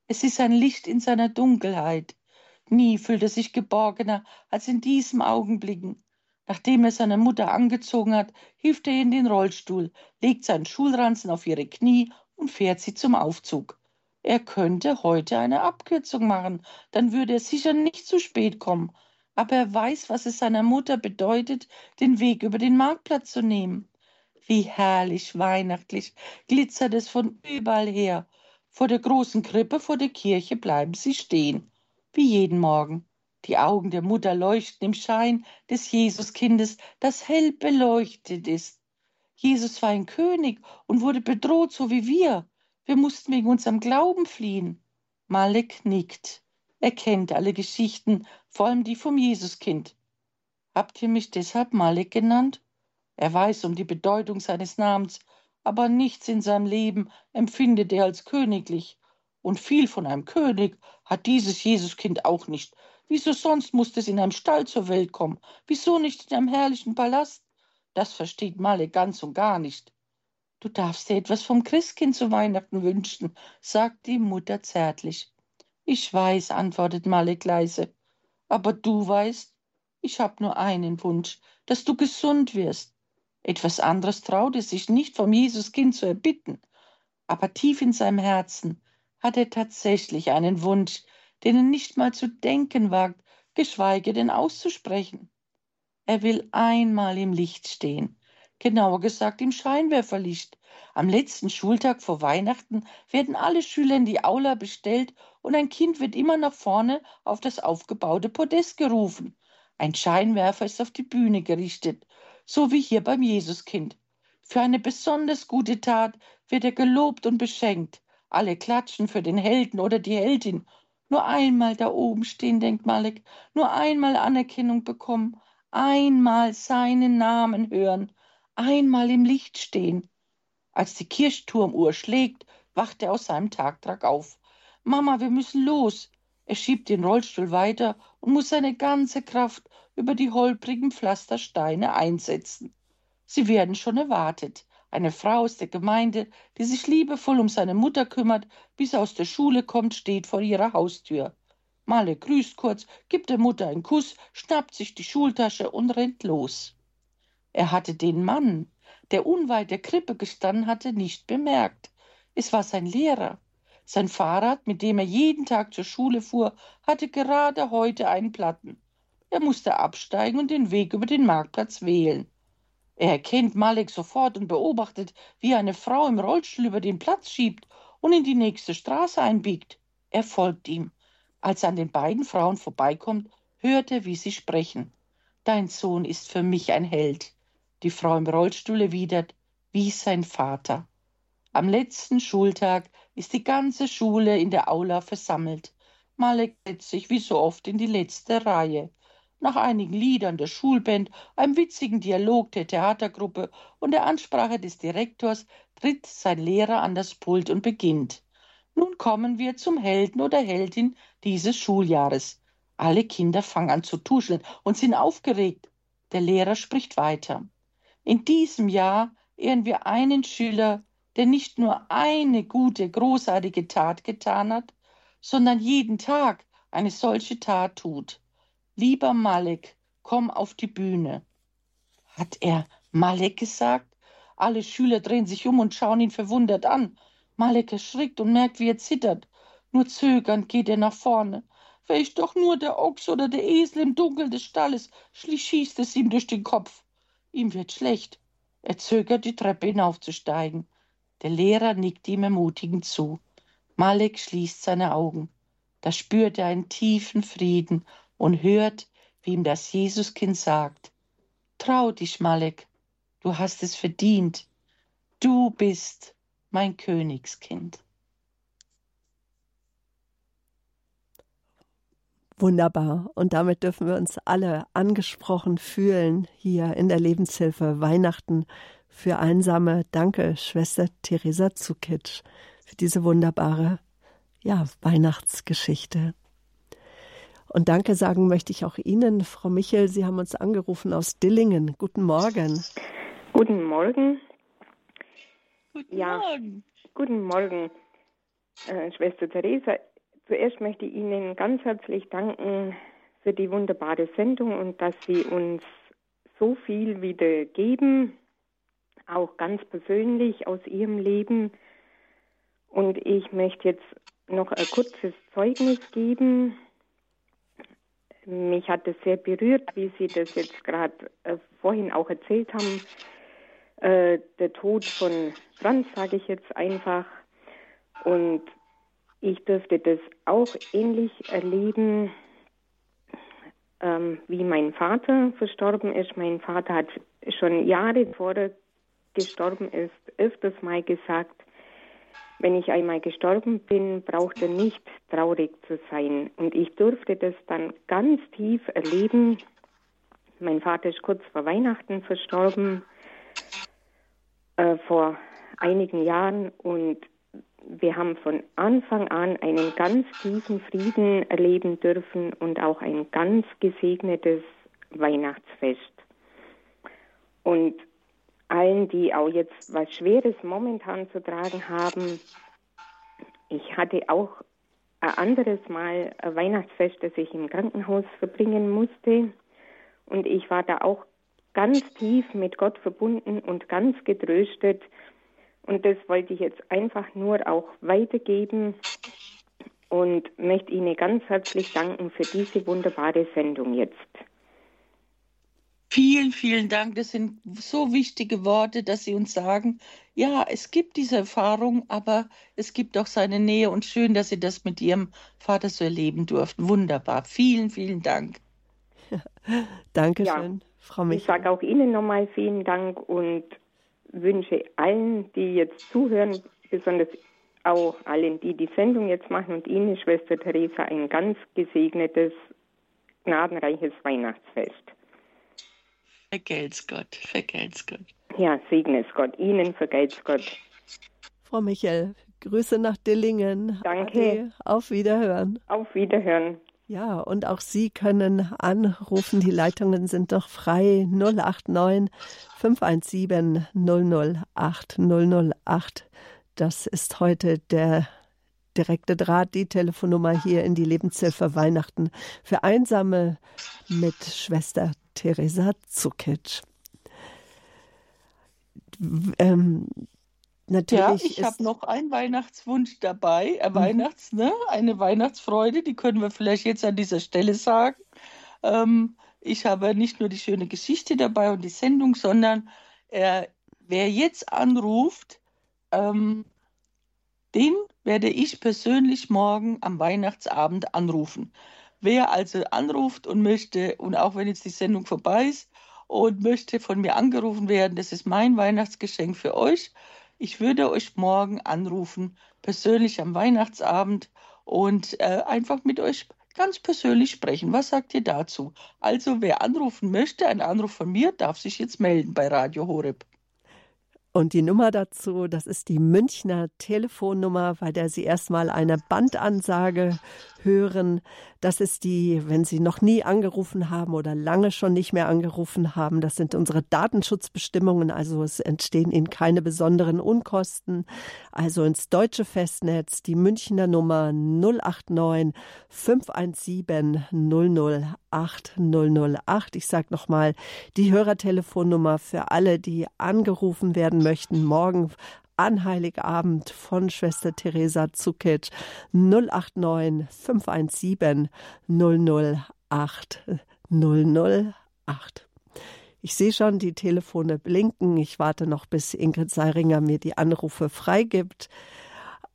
Es ist ein Licht in seiner Dunkelheit. Nie fühlt er sich geborgener als in diesem Augenblicken. Nachdem er seine Mutter angezogen hat, hilft er in den Rollstuhl, legt seinen Schulranzen auf ihre Knie und fährt sie zum Aufzug. Er könnte heute eine Abkürzung machen, dann würde er sicher nicht zu spät kommen. Aber er weiß, was es seiner Mutter bedeutet, den Weg über den Marktplatz zu nehmen. Wie herrlich weihnachtlich glitzert es von überall her. Vor der großen Krippe vor der Kirche bleiben sie stehen, wie jeden Morgen. Die Augen der Mutter leuchten im Schein des Jesuskindes, das hell beleuchtet ist. Jesus war ein König und wurde bedroht, so wie wir. Wir mussten wegen unserem Glauben fliehen. Malek nickt. Er kennt alle Geschichten, vor allem die vom Jesuskind. Habt ihr mich deshalb Malek genannt? Er weiß um die Bedeutung seines Namens, aber nichts in seinem Leben empfindet er als königlich. Und viel von einem König hat dieses Jesuskind auch nicht. Wieso sonst musste es in einem Stall zur Welt kommen? Wieso nicht in einem herrlichen Palast? Das versteht Male ganz und gar nicht. Du darfst dir etwas vom Christkind zu Weihnachten wünschen, sagt die Mutter zärtlich. Ich weiß, antwortet Malek leise. Aber du weißt, ich hab nur einen Wunsch, dass du gesund wirst. Etwas anderes traut es sich nicht vom Jesuskind zu erbitten. Aber tief in seinem Herzen hat er tatsächlich einen Wunsch, den er nicht mal zu denken wagt, geschweige denn auszusprechen. Er will einmal im Licht stehen, genauer gesagt im Scheinwerferlicht. Am letzten Schultag vor Weihnachten werden alle Schüler in die Aula bestellt und ein Kind wird immer nach vorne auf das aufgebaute Podest gerufen. Ein Scheinwerfer ist auf die Bühne gerichtet, so wie hier beim Jesuskind. Für eine besonders gute Tat wird er gelobt und beschenkt. Alle klatschen für den Helden oder die Heldin nur einmal da oben stehen, denkt Malek, nur einmal Anerkennung bekommen, einmal seinen Namen hören, einmal im Licht stehen. Als die Kirchturmuhr schlägt, wacht er aus seinem Tagtrag auf. Mama, wir müssen los. Er schiebt den Rollstuhl weiter und muss seine ganze Kraft über die holprigen Pflastersteine einsetzen. Sie werden schon erwartet eine Frau aus der Gemeinde, die sich liebevoll um seine Mutter kümmert, bis er aus der Schule kommt, steht vor ihrer Haustür. Male grüßt kurz, gibt der Mutter einen Kuss, schnappt sich die Schultasche und rennt los. Er hatte den Mann, der unweit der Krippe gestanden hatte, nicht bemerkt. Es war sein Lehrer. Sein Fahrrad, mit dem er jeden Tag zur Schule fuhr, hatte gerade heute einen Platten. Er musste absteigen und den Weg über den Marktplatz wählen. Er erkennt Malek sofort und beobachtet, wie eine Frau im Rollstuhl über den Platz schiebt und in die nächste Straße einbiegt. Er folgt ihm. Als er an den beiden Frauen vorbeikommt, hört er, wie sie sprechen. Dein Sohn ist für mich ein Held. Die Frau im Rollstuhl erwidert, wie sein Vater. Am letzten Schultag ist die ganze Schule in der Aula versammelt. Malek setzt sich wie so oft in die letzte Reihe. Nach einigen Liedern der Schulband, einem witzigen Dialog der Theatergruppe und der Ansprache des Direktors tritt sein Lehrer an das Pult und beginnt. Nun kommen wir zum Helden oder Heldin dieses Schuljahres. Alle Kinder fangen an zu tuscheln und sind aufgeregt. Der Lehrer spricht weiter. In diesem Jahr ehren wir einen Schüler, der nicht nur eine gute, großartige Tat getan hat, sondern jeden Tag eine solche Tat tut. Lieber Malek, komm auf die Bühne. Hat er Malek gesagt? Alle Schüler drehen sich um und schauen ihn verwundert an. Malek erschrickt und merkt, wie er zittert. Nur zögernd geht er nach vorne. Wäre ich doch nur der Ochs oder der Esel im Dunkel des Stalles, schießt es ihm durch den Kopf. Ihm wird schlecht. Er zögert, die Treppe hinaufzusteigen. Der Lehrer nickt ihm ermutigend zu. Malek schließt seine Augen. Da spürt er einen tiefen Frieden und hört, wie ihm das Jesuskind sagt. Trau dich, Malek, du hast es verdient. Du bist mein Königskind. Wunderbar. Und damit dürfen wir uns alle angesprochen fühlen hier in der Lebenshilfe Weihnachten für Einsame. Danke, Schwester Theresa Zukic, für diese wunderbare ja, Weihnachtsgeschichte. Und danke sagen möchte ich auch Ihnen, Frau Michel. Sie haben uns angerufen aus Dillingen. Guten Morgen. Guten Morgen. Guten ja, Morgen. Guten Morgen, äh, Schwester Theresa. Zuerst möchte ich Ihnen ganz herzlich danken für die wunderbare Sendung und dass Sie uns so viel wieder geben, auch ganz persönlich aus ihrem Leben. Und ich möchte jetzt noch ein kurzes Zeugnis geben. Mich hat es sehr berührt, wie Sie das jetzt gerade äh, vorhin auch erzählt haben. Äh, der Tod von Franz, sage ich jetzt einfach. Und ich dürfte das auch ähnlich erleben, ähm, wie mein Vater verstorben ist. Mein Vater hat schon Jahre vor gestorben ist, öfters mal gesagt, wenn ich einmal gestorben bin, braucht er nicht traurig zu sein. Und ich durfte das dann ganz tief erleben. Mein Vater ist kurz vor Weihnachten verstorben, äh, vor einigen Jahren. Und wir haben von Anfang an einen ganz tiefen Frieden erleben dürfen und auch ein ganz gesegnetes Weihnachtsfest. Und allen, die auch jetzt was Schweres momentan zu tragen haben. Ich hatte auch ein anderes Mal ein Weihnachtsfest, das ich im Krankenhaus verbringen musste. Und ich war da auch ganz tief mit Gott verbunden und ganz getröstet. Und das wollte ich jetzt einfach nur auch weitergeben und möchte Ihnen ganz herzlich danken für diese wunderbare Sendung jetzt. Vielen, vielen Dank. Das sind so wichtige Worte, dass Sie uns sagen, ja, es gibt diese Erfahrung, aber es gibt auch seine Nähe und schön, dass Sie das mit Ihrem Vater so erleben durften. Wunderbar. Vielen, vielen Dank. Dankeschön, ja, Frau Michael. Ich sage auch Ihnen nochmal vielen Dank und wünsche allen, die jetzt zuhören, besonders auch allen, die die Sendung jetzt machen und Ihnen, Schwester Theresa, ein ganz gesegnetes, gnadenreiches Weihnachtsfest. Vergelt's Gott, vergelt's Gott. Ja, segne es Gott. Ihnen vergelt's Gott. Frau Michel, Grüße nach Dillingen. Danke. Ade, auf Wiederhören. Auf Wiederhören. Ja, und auch Sie können anrufen. Die Leitungen sind doch frei. 089 517 008 008. Das ist heute der direkte Draht, die Telefonnummer hier in die Lebenshilfe Weihnachten für Einsame mit Schwester Teresa Zukic. Ähm, natürlich. Ja, ich habe noch einen Weihnachtswunsch dabei, äh, mhm. Weihnachts, ne? eine Weihnachtsfreude, die können wir vielleicht jetzt an dieser Stelle sagen. Ähm, ich habe nicht nur die schöne Geschichte dabei und die Sendung, sondern äh, wer jetzt anruft, ähm, den werde ich persönlich morgen am Weihnachtsabend anrufen. Wer also anruft und möchte, und auch wenn jetzt die Sendung vorbei ist, und möchte von mir angerufen werden, das ist mein Weihnachtsgeschenk für euch. Ich würde euch morgen anrufen, persönlich am Weihnachtsabend und äh, einfach mit euch ganz persönlich sprechen. Was sagt ihr dazu? Also wer anrufen möchte, ein Anruf von mir, darf sich jetzt melden bei Radio Horeb. Und die Nummer dazu, das ist die Münchner Telefonnummer, bei der Sie erstmal eine Bandansage hören. Das ist die, wenn Sie noch nie angerufen haben oder lange schon nicht mehr angerufen haben. Das sind unsere Datenschutzbestimmungen. Also es entstehen Ihnen keine besonderen Unkosten. Also ins deutsche Festnetz die Münchner Nummer 089 517 008 008. Ich sage nochmal die Hörertelefonnummer für alle, die angerufen werden möchten. Morgen an Heiligabend von Schwester Theresa Zukic 089 517 008 008. Ich sehe schon, die Telefone blinken. Ich warte noch, bis Ingrid Seiringer mir die Anrufe freigibt.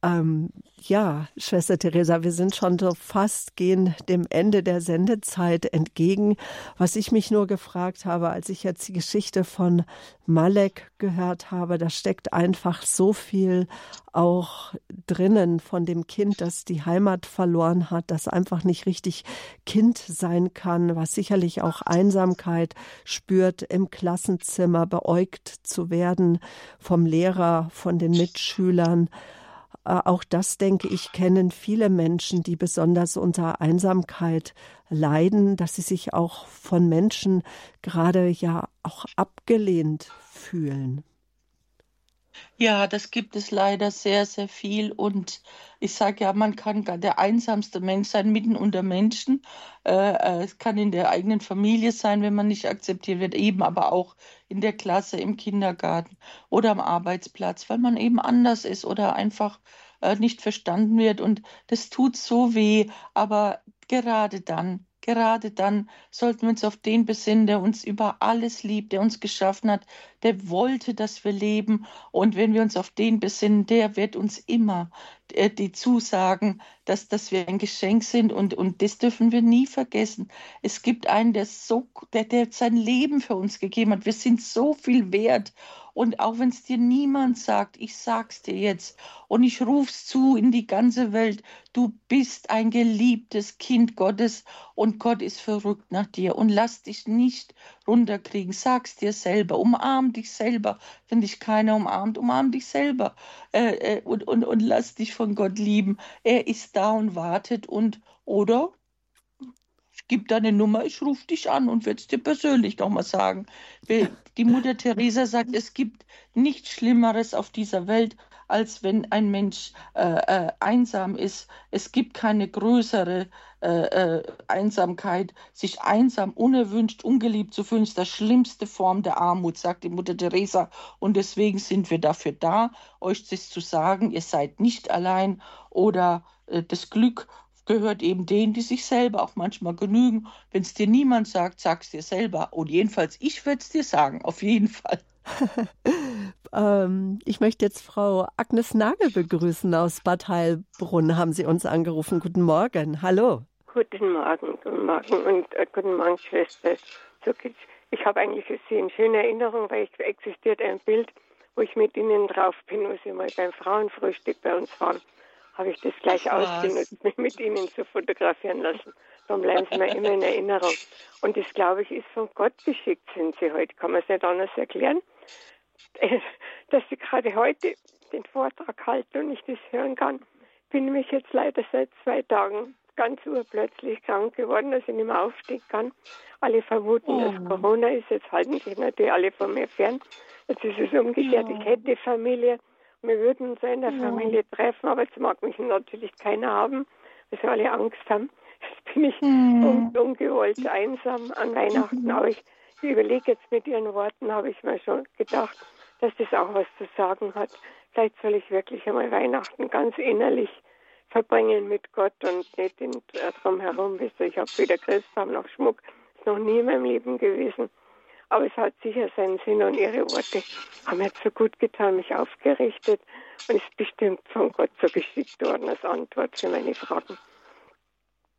Ähm, ja, Schwester Theresa, wir sind schon so fast gehen dem Ende der Sendezeit entgegen. Was ich mich nur gefragt habe, als ich jetzt die Geschichte von Malek gehört habe, da steckt einfach so viel auch drinnen von dem Kind, das die Heimat verloren hat, das einfach nicht richtig Kind sein kann, was sicherlich auch Einsamkeit spürt, im Klassenzimmer beäugt zu werden vom Lehrer, von den Mitschülern. Äh, auch das, denke ich, kennen viele Menschen, die besonders unter Einsamkeit leiden, dass sie sich auch von Menschen gerade ja auch abgelehnt fühlen. Ja, das gibt es leider sehr, sehr viel. Und ich sage ja, man kann der einsamste Mensch sein, mitten unter Menschen. Äh, äh, es kann in der eigenen Familie sein, wenn man nicht akzeptiert wird, eben aber auch in der Klasse, im Kindergarten oder am Arbeitsplatz, weil man eben anders ist oder einfach äh, nicht verstanden wird. Und das tut so weh. Aber gerade dann, Gerade dann sollten wir uns auf den besinnen, der uns über alles liebt, der uns geschaffen hat, der wollte, dass wir leben. Und wenn wir uns auf den besinnen, der wird uns immer äh, die zusagen, dass, dass wir ein Geschenk sind. Und, und das dürfen wir nie vergessen. Es gibt einen, der, so, der, der sein Leben für uns gegeben hat. Wir sind so viel wert. Und auch wenn es dir niemand sagt, ich sag's dir jetzt und ich ruf's zu in die ganze Welt, du bist ein geliebtes Kind Gottes und Gott ist verrückt nach dir und lass dich nicht runterkriegen. Sag's dir selber, umarm dich selber. Wenn dich keiner umarmt, umarm dich selber äh, äh, und, und, und lass dich von Gott lieben. Er ist da und wartet und oder gib deine Nummer, ich rufe dich an und werde es dir persönlich nochmal sagen. Die Mutter Teresa sagt, es gibt nichts Schlimmeres auf dieser Welt, als wenn ein Mensch äh, äh, einsam ist. Es gibt keine größere äh, äh, Einsamkeit. Sich einsam, unerwünscht, ungeliebt zu fühlen, ist die schlimmste Form der Armut, sagt die Mutter Teresa. Und deswegen sind wir dafür da, euch das zu sagen, ihr seid nicht allein oder äh, das Glück gehört eben denen, die sich selber auch manchmal genügen. Wenn es dir niemand sagt, sag es dir selber. Und jedenfalls, ich würde es dir sagen, auf jeden Fall. ähm, ich möchte jetzt Frau Agnes Nagel begrüßen aus Bad Heilbrunn. Haben Sie uns angerufen? Guten Morgen. Hallo. Guten Morgen, guten Morgen und äh, guten Morgen, Schwester Zukic. Ich habe eigentlich für Sie eine schöne Erinnerung, weil es existiert ein Bild, wo ich mit Ihnen drauf bin, wo Sie mal beim Frauenfrühstück bei uns waren habe ich das gleich ausgenutzt, mich mit Ihnen zu fotografieren lassen. Dann bleiben Sie mir immer in Erinnerung. Und das, glaube ich, ist von Gott geschickt, sind Sie heute. Kann man es nicht anders erklären? Dass Sie gerade heute den Vortrag halten und ich das hören kann. Bin nämlich jetzt leider seit zwei Tagen ganz urplötzlich krank geworden, dass ich nicht mehr aufstehen kann. Alle vermuten, oh. dass Corona ist. Jetzt halten sich natürlich alle von mir fern. Jetzt ist es umgekehrt. Ja. Ich hätte Familie wir würden uns in der ja. Familie treffen, aber jetzt mag mich natürlich keiner haben, weil sie alle Angst haben. Jetzt bin ich mhm. ungewollt einsam an Weihnachten. Aber ich überlege jetzt mit Ihren Worten, habe ich mir schon gedacht, dass das auch was zu sagen hat. Vielleicht soll ich wirklich einmal Weihnachten ganz innerlich verbringen mit Gott und nicht in, äh, drumherum. Ich habe weder Christbaum noch Schmuck. Das ist noch nie in meinem Leben gewesen. Aber es hat sicher seinen Sinn und Ihre Worte haben jetzt so gut getan, mich aufgerichtet und ist bestimmt von Gott so geschickt worden als Antwort für meine Fragen.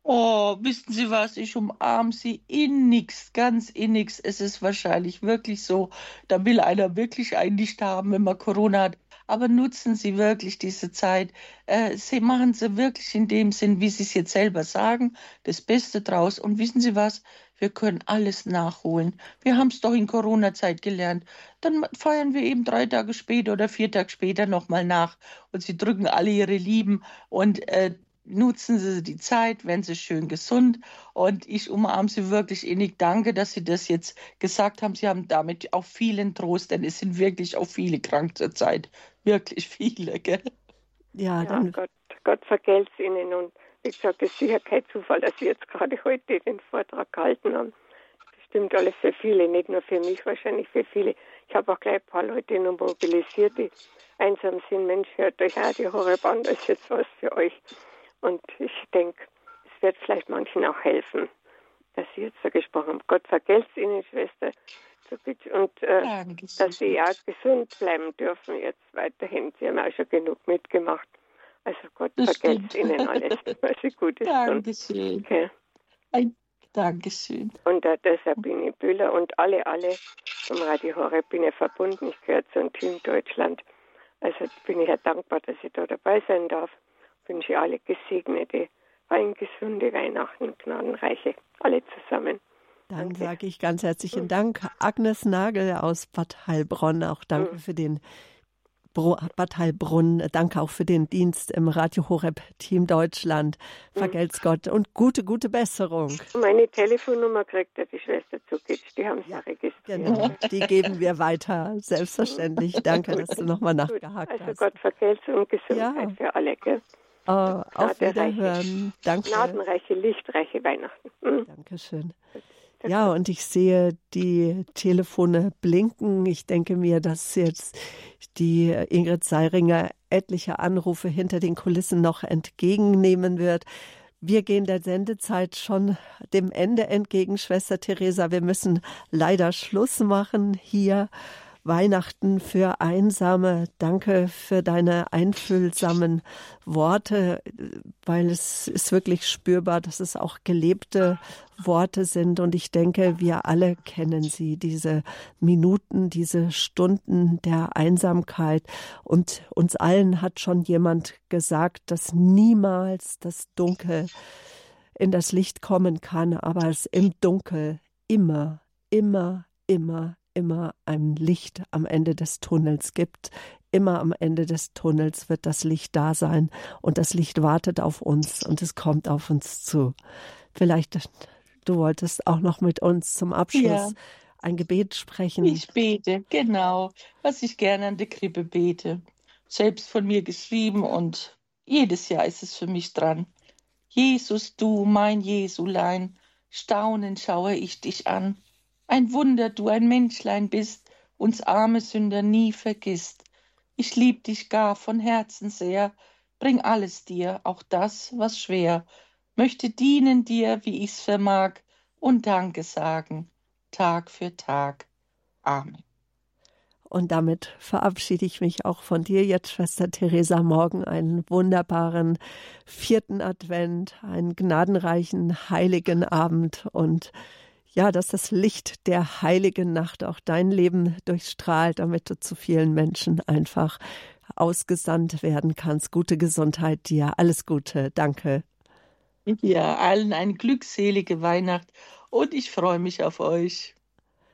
Oh, wissen Sie was? Ich umarme Sie innigst, ganz innigst. Es ist wahrscheinlich wirklich so. Da will einer wirklich einen nicht haben, wenn man Corona hat. Aber nutzen Sie wirklich diese Zeit. Äh, Sie machen Sie wirklich in dem Sinn, wie Sie es jetzt selber sagen, das Beste draus. Und wissen Sie was? Wir können alles nachholen. Wir haben es doch in Corona-Zeit gelernt. Dann feiern wir eben drei Tage später oder vier Tage später nochmal nach. Und Sie drücken alle Ihre Lieben. Und äh, nutzen Sie die Zeit, wenn Sie schön gesund. Und ich umarme Sie wirklich innig. Danke, dass Sie das jetzt gesagt haben. Sie haben damit auch vielen Trost, denn es sind wirklich auch viele krank zur Zeit. Wirklich viele, gell? Ja, ja Gott, Gott vergelt's Ihnen. Und wie gesagt, es ist sicher kein Zufall, dass Sie jetzt gerade heute den Vortrag gehalten haben. Das stimmt alles für viele, nicht nur für mich, wahrscheinlich für viele. Ich habe auch gleich ein paar Leute noch mobilisiert, die einsam sind. Mensch, hört euch auch die Horeb an, das ist jetzt was für euch. Und ich denke, es wird vielleicht manchen auch helfen, dass Sie jetzt so gesprochen haben. Gott vergelt's Ihnen, Schwester. Und äh, dass Sie ja gesund bleiben dürfen jetzt weiterhin. Sie haben auch schon genug mitgemacht. Also Gott das vergelt's Ihnen alles, was Sie Gutes Dankeschön. Okay. Dankeschön. Und äh, der Sabine Bühler und alle, alle vom Radio Horeb bin ich verbunden. Ich gehöre zum Team Deutschland. Also bin ich ja dankbar, dass ich da dabei sein darf wünsche alle gesegnete, ein gesunde Weihnachten, gnadenreiche, alle zusammen. Dann danke. sage ich ganz herzlichen Dank, Agnes Nagel aus Bad Heilbronn. Auch danke mhm. für den Bad Heilbrunn. Danke auch für den Dienst im Radio Horeb Team Deutschland. Vergelt's Gott und gute, gute Besserung. Meine Telefonnummer kriegt ja die Schwester Zukic. Die haben sie ja registriert. Genau, die geben wir weiter. Selbstverständlich. Danke, dass du nochmal nachgehakt also hast. Gott vergelt's und Gesundheit Ja. für alle. Gell? Oh, auf Wiederhören. Danke. Gnadenreiche, lichtreiche Weihnachten. Mhm. Dankeschön. Ja, und ich sehe die Telefone blinken. Ich denke mir, dass jetzt die Ingrid Seiringer etliche Anrufe hinter den Kulissen noch entgegennehmen wird. Wir gehen der Sendezeit schon dem Ende entgegen, Schwester Theresa. Wir müssen leider Schluss machen hier. Weihnachten für Einsame. Danke für deine einfühlsamen Worte, weil es ist wirklich spürbar, dass es auch gelebte Worte sind. Und ich denke, wir alle kennen sie, diese Minuten, diese Stunden der Einsamkeit. Und uns allen hat schon jemand gesagt, dass niemals das Dunkel in das Licht kommen kann, aber es im Dunkel immer, immer, immer, immer ein Licht am Ende des Tunnels gibt. Immer am Ende des Tunnels wird das Licht da sein und das Licht wartet auf uns und es kommt auf uns zu. Vielleicht du wolltest auch noch mit uns zum Abschluss Ja. ein Gebet sprechen. Ich bete, genau, was ich gerne an der Krippe bete. Selbst von mir geschrieben und jedes Jahr ist es für mich dran. Jesus, du, mein Jesulein, staunend schaue ich dich an. Ein Wunder, du ein Menschlein bist, uns arme Sünder nie vergisst. Ich lieb dich gar von Herzen sehr, bring alles dir, auch das, was schwer. Möchte dienen dir, wie ich's vermag, und Danke sagen, Tag für Tag. Amen. Und damit verabschiede ich mich auch von dir jetzt, Schwester Theresa. Morgen einen wunderbaren vierten Advent, einen gnadenreichen, heiligen Abend und ja, dass das Licht der heiligen Nacht auch dein Leben durchstrahlt, damit du zu vielen Menschen einfach ausgesandt werden kannst. Gute Gesundheit dir. Alles Gute. Danke. Ja, allen eine glückselige Weihnacht und ich freue mich auf euch.